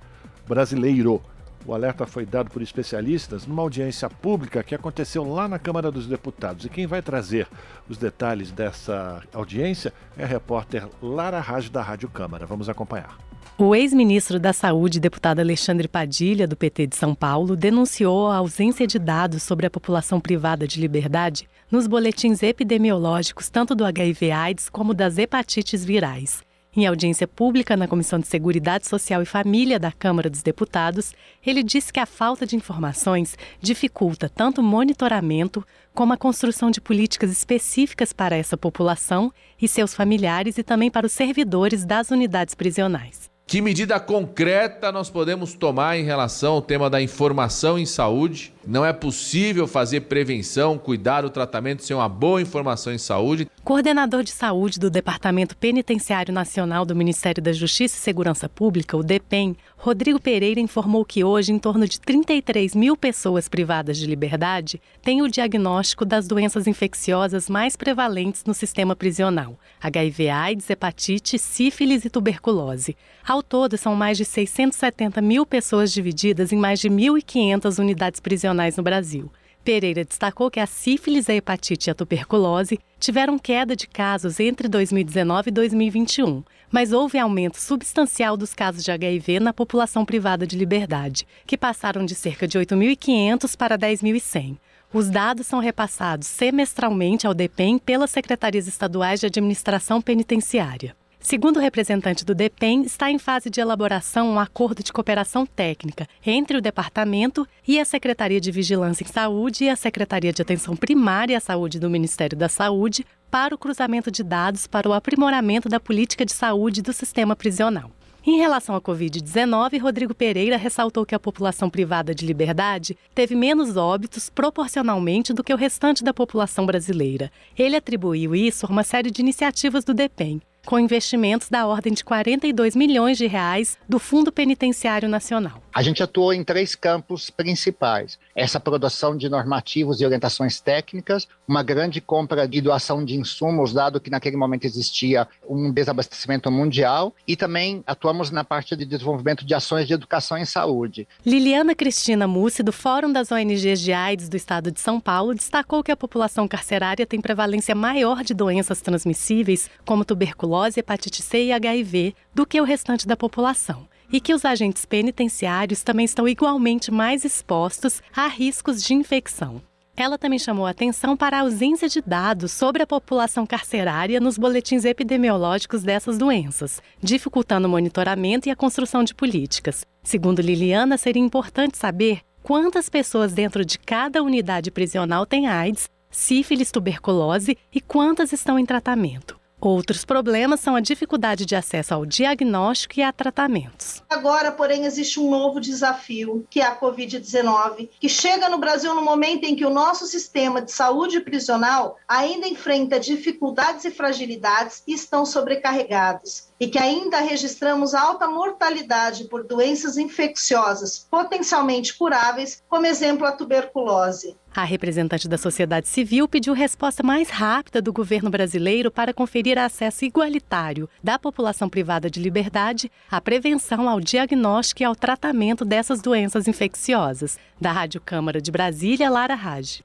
brasileiro. O alerta foi dado por especialistas numa audiência pública que aconteceu lá na Câmara dos Deputados. E quem vai trazer os detalhes dessa audiência é a repórter Lara Raj da Rádio Câmara. Vamos acompanhar.
O ex-ministro da Saúde, deputado Alexandre Padilha, do PT de São Paulo, denunciou a ausência de dados sobre a população privada de liberdade nos boletins epidemiológicos tanto do HIV/AIDS como das hepatites virais. Em audiência pública na Comissão de Seguridade Social e Família da Câmara dos Deputados, ele disse que a falta de informações dificulta tanto o monitoramento como a construção de políticas específicas para essa população e seus familiares e também para os servidores das unidades prisionais.
Que medida concreta nós podemos tomar em relação ao tema da informação em saúde? Não é possível fazer prevenção, cuidar do tratamento sem uma boa informação em saúde.
Coordenador de saúde do Departamento Penitenciário Nacional do Ministério da Justiça e Segurança Pública, o DEPEN, Rodrigo Pereira informou que hoje em torno de 33 mil pessoas privadas de liberdade têm o diagnóstico das doenças infecciosas mais prevalentes no sistema prisional: HIV, AIDS, hepatite, sífilis e tuberculose. Ao todo, são mais de 670 mil pessoas divididas em mais de 1.500 unidades prisionais no Brasil. Pereira destacou que a sífilis, a hepatite e a tuberculose tiveram queda de casos entre 2019 e 2021, mas houve aumento substancial dos casos de HIV na população privada de liberdade, que passaram de cerca de 8.500 para 10.100. Os dados são repassados semestralmente ao DEPEN pelas secretarias estaduais de administração penitenciária. Segundo o representante do DEPEN, está em fase de elaboração um acordo de cooperação técnica entre o departamento e a Secretaria de Vigilância em Saúde e a Secretaria de Atenção Primária à Saúde do Ministério da Saúde para o cruzamento de dados para o aprimoramento da política de saúde do sistema prisional. Em relação à Covid-19, Rodrigo Pereira ressaltou que a população privada de liberdade teve menos óbitos proporcionalmente do que o restante da população brasileira. Ele atribuiu isso a uma série de iniciativas do DEPEN, com investimentos da ordem de 42 milhões de reais do Fundo Penitenciário Nacional.
A gente atuou em três campos principais: essa produção de normativos e orientações técnicas, uma grande compra e doação de insumos, dado que naquele momento existia um desabastecimento mundial, e também atuamos na parte de desenvolvimento de ações de educação em saúde.
Liliana Cristina Mussi, do Fórum das ONGs de AIDS do Estado de São Paulo, destacou que a população carcerária tem prevalência maior de doenças transmissíveis, como tuberculose, hepatite C e HIV, do que o restante da população e que os agentes penitenciários também estão igualmente mais expostos a riscos de infecção. Ela também chamou atenção para a ausência de dados sobre a população carcerária nos boletins epidemiológicos dessas doenças, dificultando o monitoramento e a construção de políticas. Segundo Liliana, seria importante saber quantas pessoas dentro de cada unidade prisional têm AIDS, sífilis, tuberculose e quantas estão em tratamento. Outros problemas são a dificuldade de acesso ao diagnóstico e a tratamentos.
Agora, porém, existe um novo desafio, que é a Covid-19, que chega no Brasil no momento em que o nosso sistema de saúde prisional ainda enfrenta dificuldades e fragilidades e estão sobrecarregados e que ainda registramos alta mortalidade por doenças infecciosas potencialmente curáveis, como exemplo a tuberculose.
A representante da sociedade civil pediu resposta mais rápida do governo brasileiro para conferir acesso igualitário da população privada de liberdade à prevenção, ao diagnóstico e ao tratamento dessas doenças infecciosas. Da Rádio Câmara de Brasília, Lara Raj.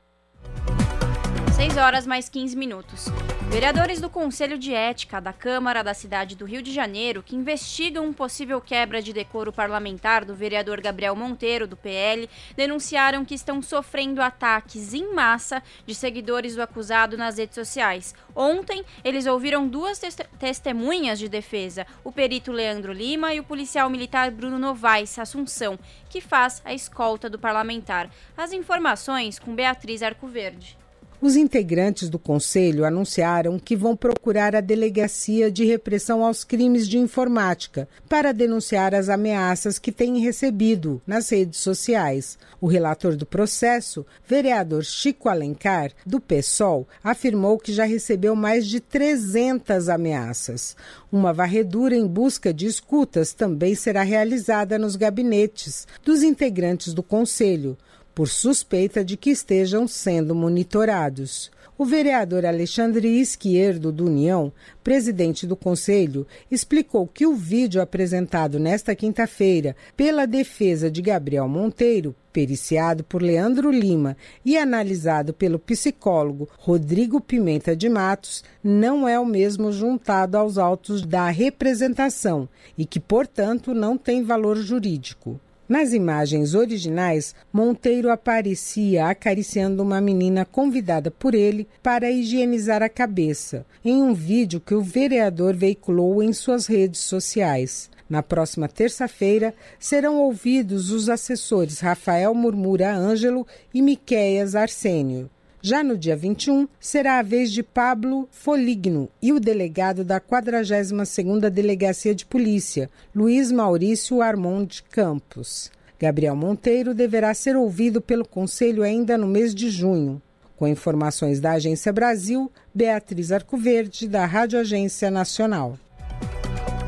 6 horas mais 15 minutos. Vereadores do Conselho de Ética da Câmara da cidade do Rio de Janeiro, que investigam um possível quebra de decoro parlamentar do vereador Gabriel Monteiro, do PL, denunciaram que estão sofrendo ataques em massa de seguidores do acusado nas redes sociais. Ontem, eles ouviram duas testemunhas de defesa, o perito Leandro Lima e o policial militar Bruno Novaes Assunção, que faz a escolta do parlamentar. As informações com Beatriz Arcoverde.
Os integrantes do Conselho anunciaram que vão procurar a Delegacia de Repressão aos Crimes de Informática para denunciar as ameaças que têm recebido nas redes sociais. O relator do processo, vereador Chico Alencar, do PSOL, afirmou que já recebeu mais de 300 ameaças. Uma varredura em busca de escutas também será realizada nos gabinetes dos integrantes do Conselho por suspeita de que estejam sendo monitorados. O vereador Alexandre Esquerdo, do União, presidente do Conselho, explicou que o vídeo apresentado nesta quinta-feira pela defesa de Gabriel Monteiro, periciado por Leandro Lima e analisado pelo psicólogo Rodrigo Pimenta de Matos, não é o mesmo juntado aos autos da representação e que, portanto, não tem valor jurídico. Nas imagens originais, Monteiro aparecia acariciando uma menina convidada por ele para higienizar a cabeça, em um vídeo que o vereador veiculou em suas redes sociais. Na próxima terça-feira, serão ouvidos os assessores Rafael Murmura Ângelo e Miqueias Arsênio. Já no dia 21, será a vez de Pablo Foligno e o delegado da 42ª Delegacia de Polícia, Luiz Maurício Armond Campos. Gabriel Monteiro deverá ser ouvido pelo Conselho ainda no mês de junho. Com informações da Agência Brasil, Beatriz Arcoverde, da Rádio Agência Nacional.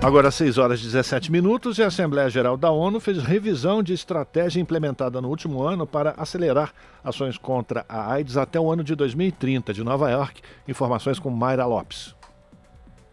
Agora, 6 horas e 17 minutos, e a Assembleia Geral da ONU fez revisão de estratégia implementada no último ano para acelerar ações contra a AIDS até o ano de 2030, de Nova York. Informações com Mayra Lopes.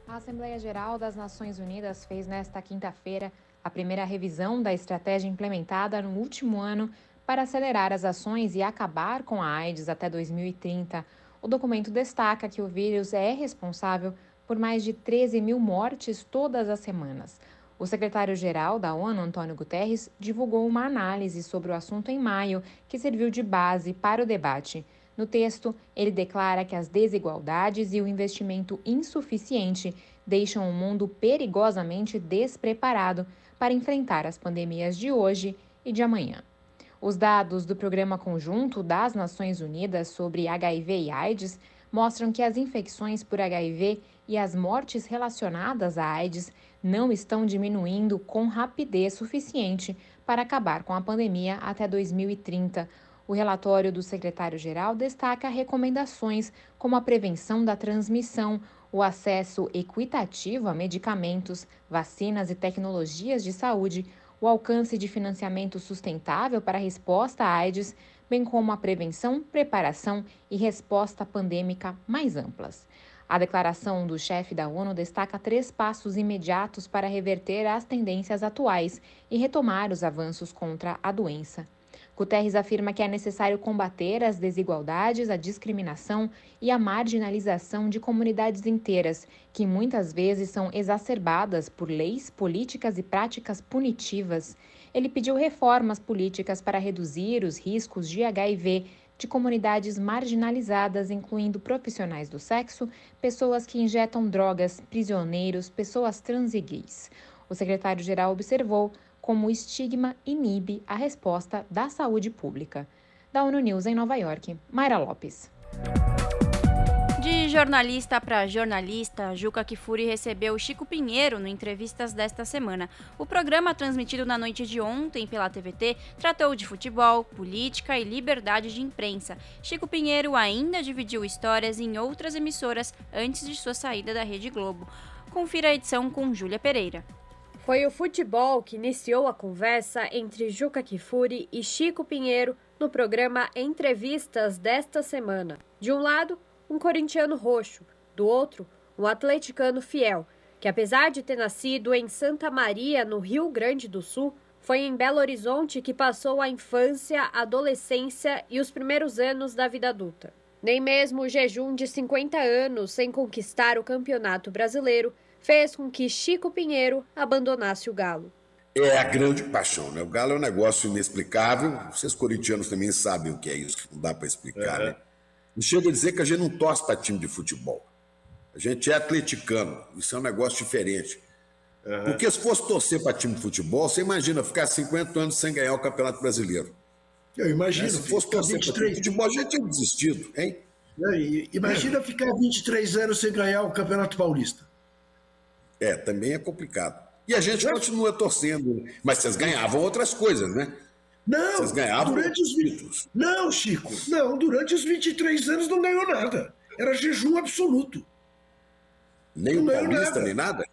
A Assembleia Geral das Nações Unidas fez nesta quinta-feira a primeira revisão da estratégia implementada no último ano para acelerar as ações e acabar com a AIDS até 2030. O documento destaca que o vírus é responsável por mais de 13 mil mortes todas as semanas. O secretário-geral da ONU, Antônio Guterres, divulgou uma análise sobre o assunto em maio, que serviu de base para o debate. No texto, ele declara que as desigualdades e o investimento insuficiente deixam o mundo perigosamente despreparado para enfrentar as pandemias de hoje e de amanhã. Os dados do Programa Conjunto das Nações Unidas sobre HIV e AIDS mostram que as infecções por HIV e as mortes relacionadas à AIDS não estão diminuindo com rapidez suficiente para acabar com a pandemia até 2030. O relatório do secretário-geral destaca recomendações como a prevenção da transmissão, o acesso equitativo a medicamentos, vacinas e tecnologias de saúde, o alcance de financiamento sustentável para a resposta à AIDS, bem como a prevenção, preparação e resposta pandêmica mais amplas. A declaração do chefe da ONU destaca três passos imediatos para reverter as tendências atuais e retomar os avanços contra a doença. Guterres afirma que é necessário combater as desigualdades, a discriminação e a marginalização de comunidades inteiras, que muitas vezes são exacerbadas por leis, políticas e práticas punitivas. Ele pediu reformas políticas para reduzir os riscos de HIV de comunidades marginalizadas, incluindo profissionais do sexo, pessoas que injetam drogas, prisioneiros, pessoas trans e gays. O secretário-geral observou como o estigma inibe a resposta da saúde pública. Da ONU News em Nova York, Mayra Lopes.
Jornalista para jornalista, Juca Kifuri recebeu Chico Pinheiro no Entrevistas desta semana. O programa, transmitido na noite de ontem pela TVT, tratou de futebol, política e liberdade de imprensa. Chico Pinheiro ainda dividiu histórias em outras emissoras antes de sua saída da Rede Globo. Confira a edição com Júlia Pereira.
Foi o futebol que iniciou a conversa entre Juca Kifuri e Chico Pinheiro no programa Entrevistas desta semana. De um lado, um corintiano roxo, do outro, um atleticano fiel, que apesar de ter nascido em Santa Maria, no Rio Grande do Sul, foi em Belo Horizonte que passou a infância, adolescência e os primeiros anos da vida adulta. Nem mesmo o jejum de 50 anos sem conquistar o Campeonato Brasileiro fez com que Chico Pinheiro abandonasse o Galo.
É a grande paixão, né? O Galo é um negócio inexplicável. Vocês corintianos também sabem o que é isso, não dá para explicar, né? E chega a dizer que a gente não torce para time de futebol. A gente é atleticano, isso é um negócio diferente. Uhum. Porque se fosse torcer para time de futebol, você imagina ficar 50 anos sem ganhar o Campeonato Brasileiro.
Eu imagino.
Né? Se fosse torcer 23... para time de futebol, a gente tinha desistido, hein?
Imagina ficar 23 anos sem ganhar o Campeonato Paulista.
É, também é complicado. E a gente continua torcendo. Mas vocês ganhavam outras coisas, né?
Não, vocês ganhavam durante os títulos. Não, Chico, não, durante os 23 anos não ganhou nada. Era jejum absoluto.
Nem não o Paulista, nada. nem nada?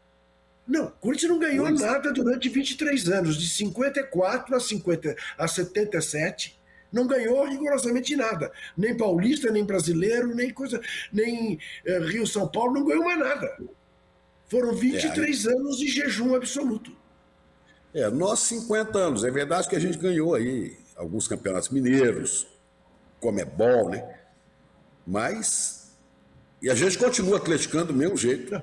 Não, o Corinthians não ganhou nada durante 23 anos, de 54 a, 50, a 77. Não ganhou rigorosamente nada. Nem paulista, nem brasileiro, nem coisa, nem eh, Rio São Paulo, não ganhou mais nada. Foram 23 é, anos de jejum absoluto.
É, nós 50 anos. É verdade que a gente ganhou aí alguns campeonatos mineiros, Comebol, né? Mas. E a gente continua atleticando do mesmo jeito.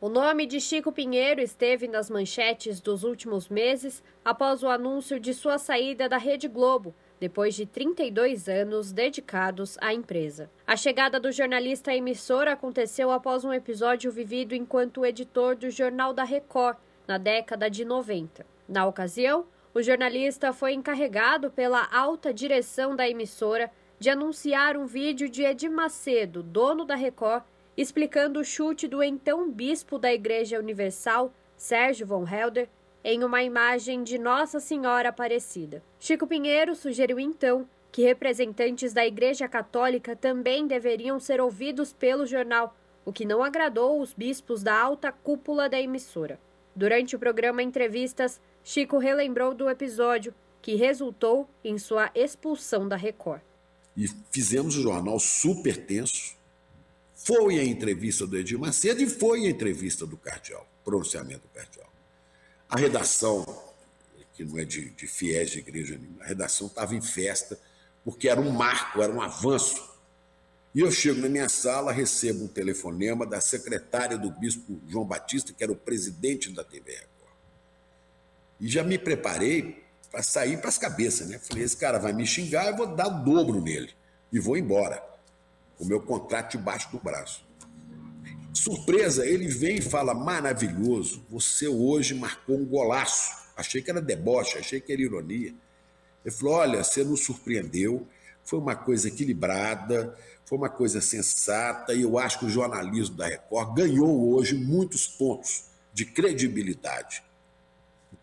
O nome de Chico Pinheiro esteve nas manchetes dos últimos meses após o anúncio de sua saída da Rede Globo, depois de 32 anos dedicados à empresa. A chegada do jornalista à emissora aconteceu após um episódio vivido enquanto editor do Jornal da Record, na década de 90. Na ocasião, o jornalista foi encarregado pela alta direção da emissora de anunciar um vídeo de Edir Macedo, dono da Record, explicando o chute do então bispo da Igreja Universal, Sérgio von Helder, em uma imagem de Nossa Senhora Aparecida. Chico Pinheiro sugeriu então que representantes da Igreja Católica também deveriam ser ouvidos pelo jornal, o que não agradou os bispos da alta cúpula da emissora. Durante o programa Entrevistas, Chico relembrou do episódio que resultou em sua expulsão da Record.
E fizemos o jornal super tenso. Foi a entrevista do Edir Macedo e foi a entrevista do cardeal, pronunciamento do cardeal. A redação, que não é de, de fiéis de igreja nenhuma, a redação estava em festa, porque era um marco, era um avanço. E eu chego na minha sala, recebo um telefonema da secretária do bispo João Batista, que era o presidente da TV Record. E já me preparei para sair para as cabeças, né? Falei, esse cara vai me xingar, eu vou dar o dobro nele e vou embora. Com o meu contrato debaixo do braço. Surpresa, ele vem e fala: maravilhoso, você hoje marcou um golaço. Achei que era deboche, achei que era ironia. Ele falou: olha, você nos surpreendeu, foi uma coisa equilibrada, foi uma coisa sensata, e eu acho que o jornalismo da Record ganhou hoje muitos pontos de credibilidade.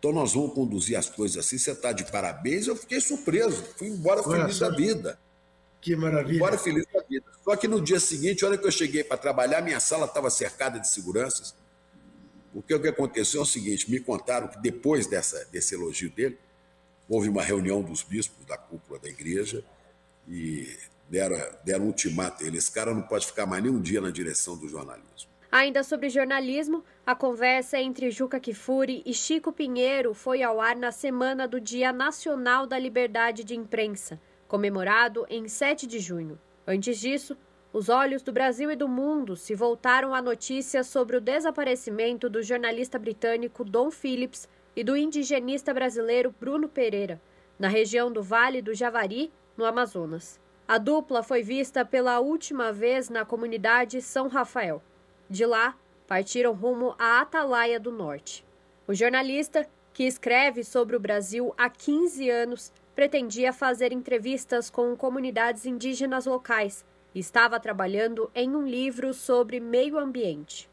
Então nós vamos conduzir as coisas assim. Você está de parabéns, eu fiquei surpreso. Fui embora feliz da vida.
Que maravilha.
Embora feliz da vida. Só que no dia seguinte, olha que eu cheguei para trabalhar, minha sala estava cercada de seguranças. Porque o que aconteceu é o seguinte: me contaram que depois dessa, desse elogio dele, houve uma reunião dos bispos da cúpula da igreja e deram, deram um ultimato a ele: esse cara não pode ficar mais nem um dia na direção do jornalismo.
Ainda sobre jornalismo, a conversa entre Juca Kifuri e Chico Pinheiro foi ao ar na semana do Dia Nacional da Liberdade de Imprensa, comemorado em 7 de junho. Antes disso, os olhos do Brasil e do mundo se voltaram à notícia sobre o desaparecimento do jornalista britânico Don Phillips e do indigenista brasileiro Bruno Pereira, na região do Vale do Javari, no Amazonas. A dupla foi vista pela última vez na comunidade São Rafael. De lá, partiram rumo à Atalaia do Norte. O jornalista, que escreve sobre o Brasil há 15 anos, pretendia fazer entrevistas com comunidades indígenas locais e estava trabalhando em um livro sobre meio ambiente.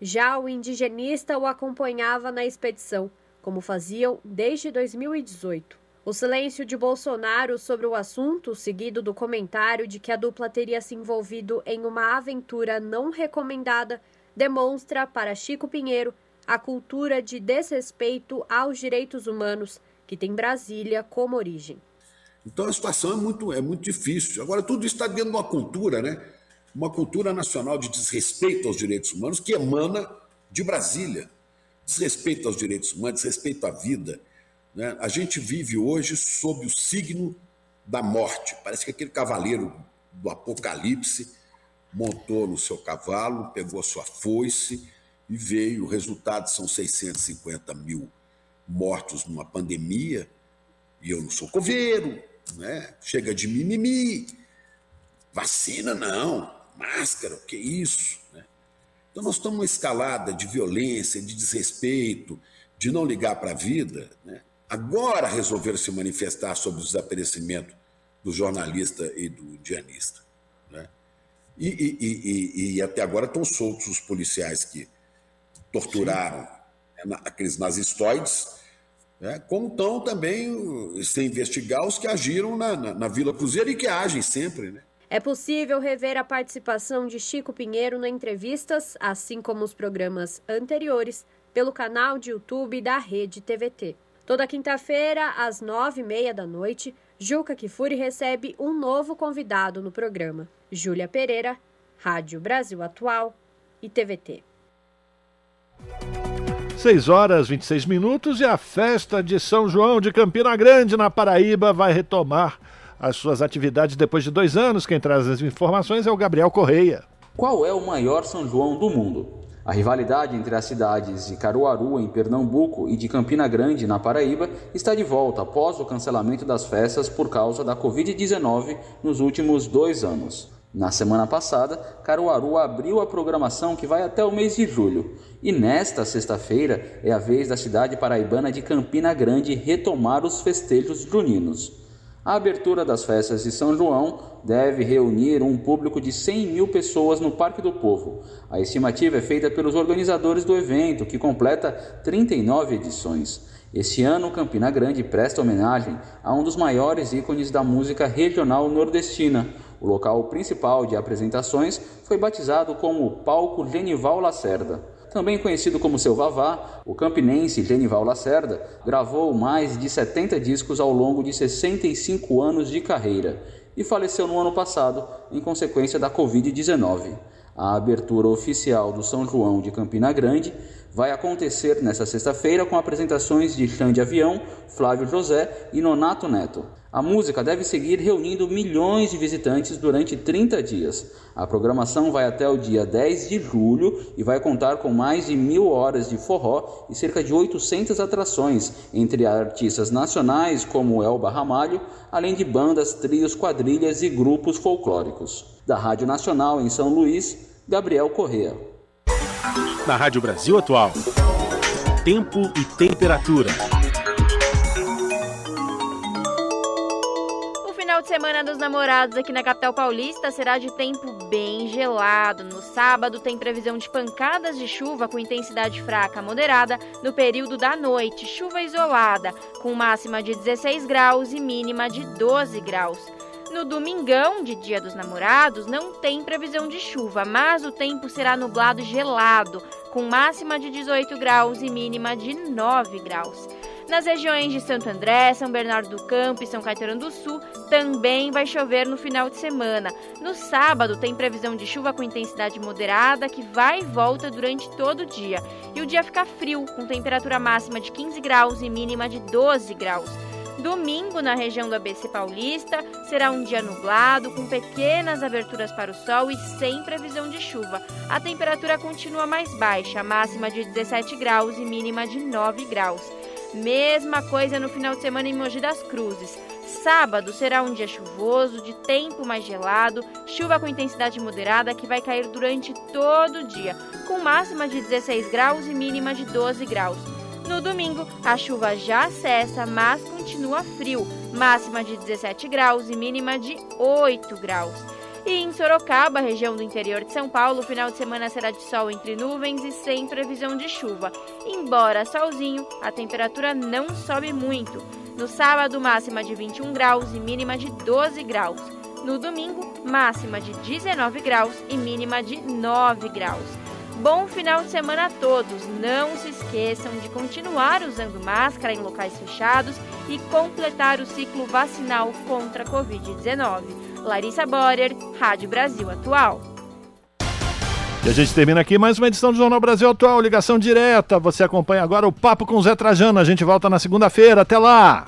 Já o indigenista o acompanhava na expedição, como faziam desde 2018. O silêncio de Bolsonaro sobre o assunto, seguido do comentário de que a dupla teria se envolvido em uma aventura não recomendada, demonstra para Chico Pinheiro a cultura de desrespeito aos direitos humanos que tem Brasília como origem.
Então a situação é muito, é muito difícil. Agora, tudo isso está dentro de uma cultura, né? Uma cultura nacional de desrespeito aos direitos humanos que emana de Brasília. Desrespeito aos direitos humanos, desrespeito à vida. Né? A gente vive hoje sob o signo da morte. Parece que aquele cavaleiro do Apocalipse montou no seu cavalo, pegou a sua foice e veio. O resultado são 650 mil mortos numa pandemia. E eu não sou coveiro, né? chega de mimimi. Vacina não, máscara, o que é isso? Né? Então nós estamos numa escalada de violência, de desrespeito, de não ligar para a vida. Né? Agora resolveram se manifestar sobre o desaparecimento do jornalista e do indianista. Né? E, e, e, e, até agora estão soltos os policiais que torturaram né, aqueles nazistoides, né? como estão também sem investigar os que agiram na, na, na Vila Cruzeiro e que agem sempre. Né?
É possível rever a participação de Chico Pinheiro na entrevistas, assim como os programas anteriores, pelo canal de YouTube da Rede TVT. Toda quinta-feira, às nove e meia da noite, Juca Kifuri recebe um novo convidado no programa. Júlia Pereira, Rádio Brasil Atual e TVT.
6 horas 26 minutos e a festa de São João de Campina Grande, na Paraíba, vai retomar as suas atividades depois de dois anos. Quem traz as informações é o Gabriel Correia.
Qual é o maior São João do mundo? A rivalidade entre as cidades de Caruaru, em Pernambuco, e de Campina Grande, na Paraíba, está de volta após o cancelamento das festas por causa da Covid-19 nos últimos dois anos. Na semana passada, Caruaru abriu a programação que vai até o mês de julho. E nesta sexta-feira é a vez da cidade paraibana de Campina Grande retomar os festejos juninos. A abertura das festas de São João deve reunir um público de 100 mil pessoas no Parque do Povo. A estimativa é feita pelos organizadores do evento, que completa 39 edições. Este ano, Campina Grande presta homenagem a um dos maiores ícones da música regional nordestina. O local principal de apresentações foi batizado como Palco Genival Lacerda. Também conhecido como seu Vavá, o campinense Genival Lacerda gravou mais de 70 discos ao longo de 65 anos de carreira e faleceu no ano passado em consequência da Covid-19. A abertura oficial do São João de Campina Grande vai acontecer nesta sexta-feira com apresentações de Xande Avião, Flávio José e Nonato Neto. A música deve seguir reunindo milhões de visitantes durante 30 dias. A programação vai até o dia 10 de julho e vai contar com mais de mil horas de forró e cerca de 800 atrações, entre artistas nacionais como Elba Ramalho, além de bandas, trios, quadrilhas e grupos folclóricos. Da Rádio Nacional em São Luís, Gabriel Correa.
Na Rádio Brasil Atual, tempo e temperatura.
de semana dos namorados aqui na capital paulista será de tempo bem gelado. No sábado tem previsão de pancadas de chuva com intensidade fraca a moderada no período da noite, chuva isolada, com máxima de 16 graus e mínima de 12 graus. No domingão, de Dia dos Namorados, não tem previsão de chuva, mas o tempo será nublado e gelado, com máxima de 18 graus e mínima de 9 graus. Nas regiões de Santo André, São Bernardo do Campo e São Caetano do Sul também vai chover no final de semana. No sábado tem previsão de chuva com intensidade moderada que vai e volta durante todo o dia. E o dia fica frio, com temperatura máxima de 15 graus e mínima de 12 graus. Domingo, na região do ABC Paulista, será um dia nublado, com pequenas aberturas para o sol e sem previsão de chuva. A temperatura continua mais baixa, máxima de 17 graus e mínima de 9 graus. Mesma coisa no final de semana em Mogi das Cruzes. Sábado será um dia chuvoso, de tempo mais gelado, chuva com intensidade moderada que vai cair durante todo o dia, com máxima de 16 graus e mínima de 12 graus. No domingo, a chuva já cessa, mas continua frio, máxima de 17 graus e mínima de 8 graus. E em Sorocaba, região do interior de São Paulo, o final de semana será de sol entre nuvens e sem previsão de chuva. Embora solzinho, a temperatura não sobe muito. No sábado, máxima de 21 graus e mínima de 12 graus. No domingo, máxima de 19 graus e mínima de 9 graus. Bom final de semana a todos. Não se esqueçam de continuar usando máscara em locais fechados e completar o ciclo vacinal contra a Covid-19. Larissa Borer, Rádio Brasil Atual.
E a gente termina aqui mais uma edição do Jornal Brasil Atual, ligação direta. Você acompanha agora o Papo com Zé Trajano. A gente volta na segunda-feira. Até lá!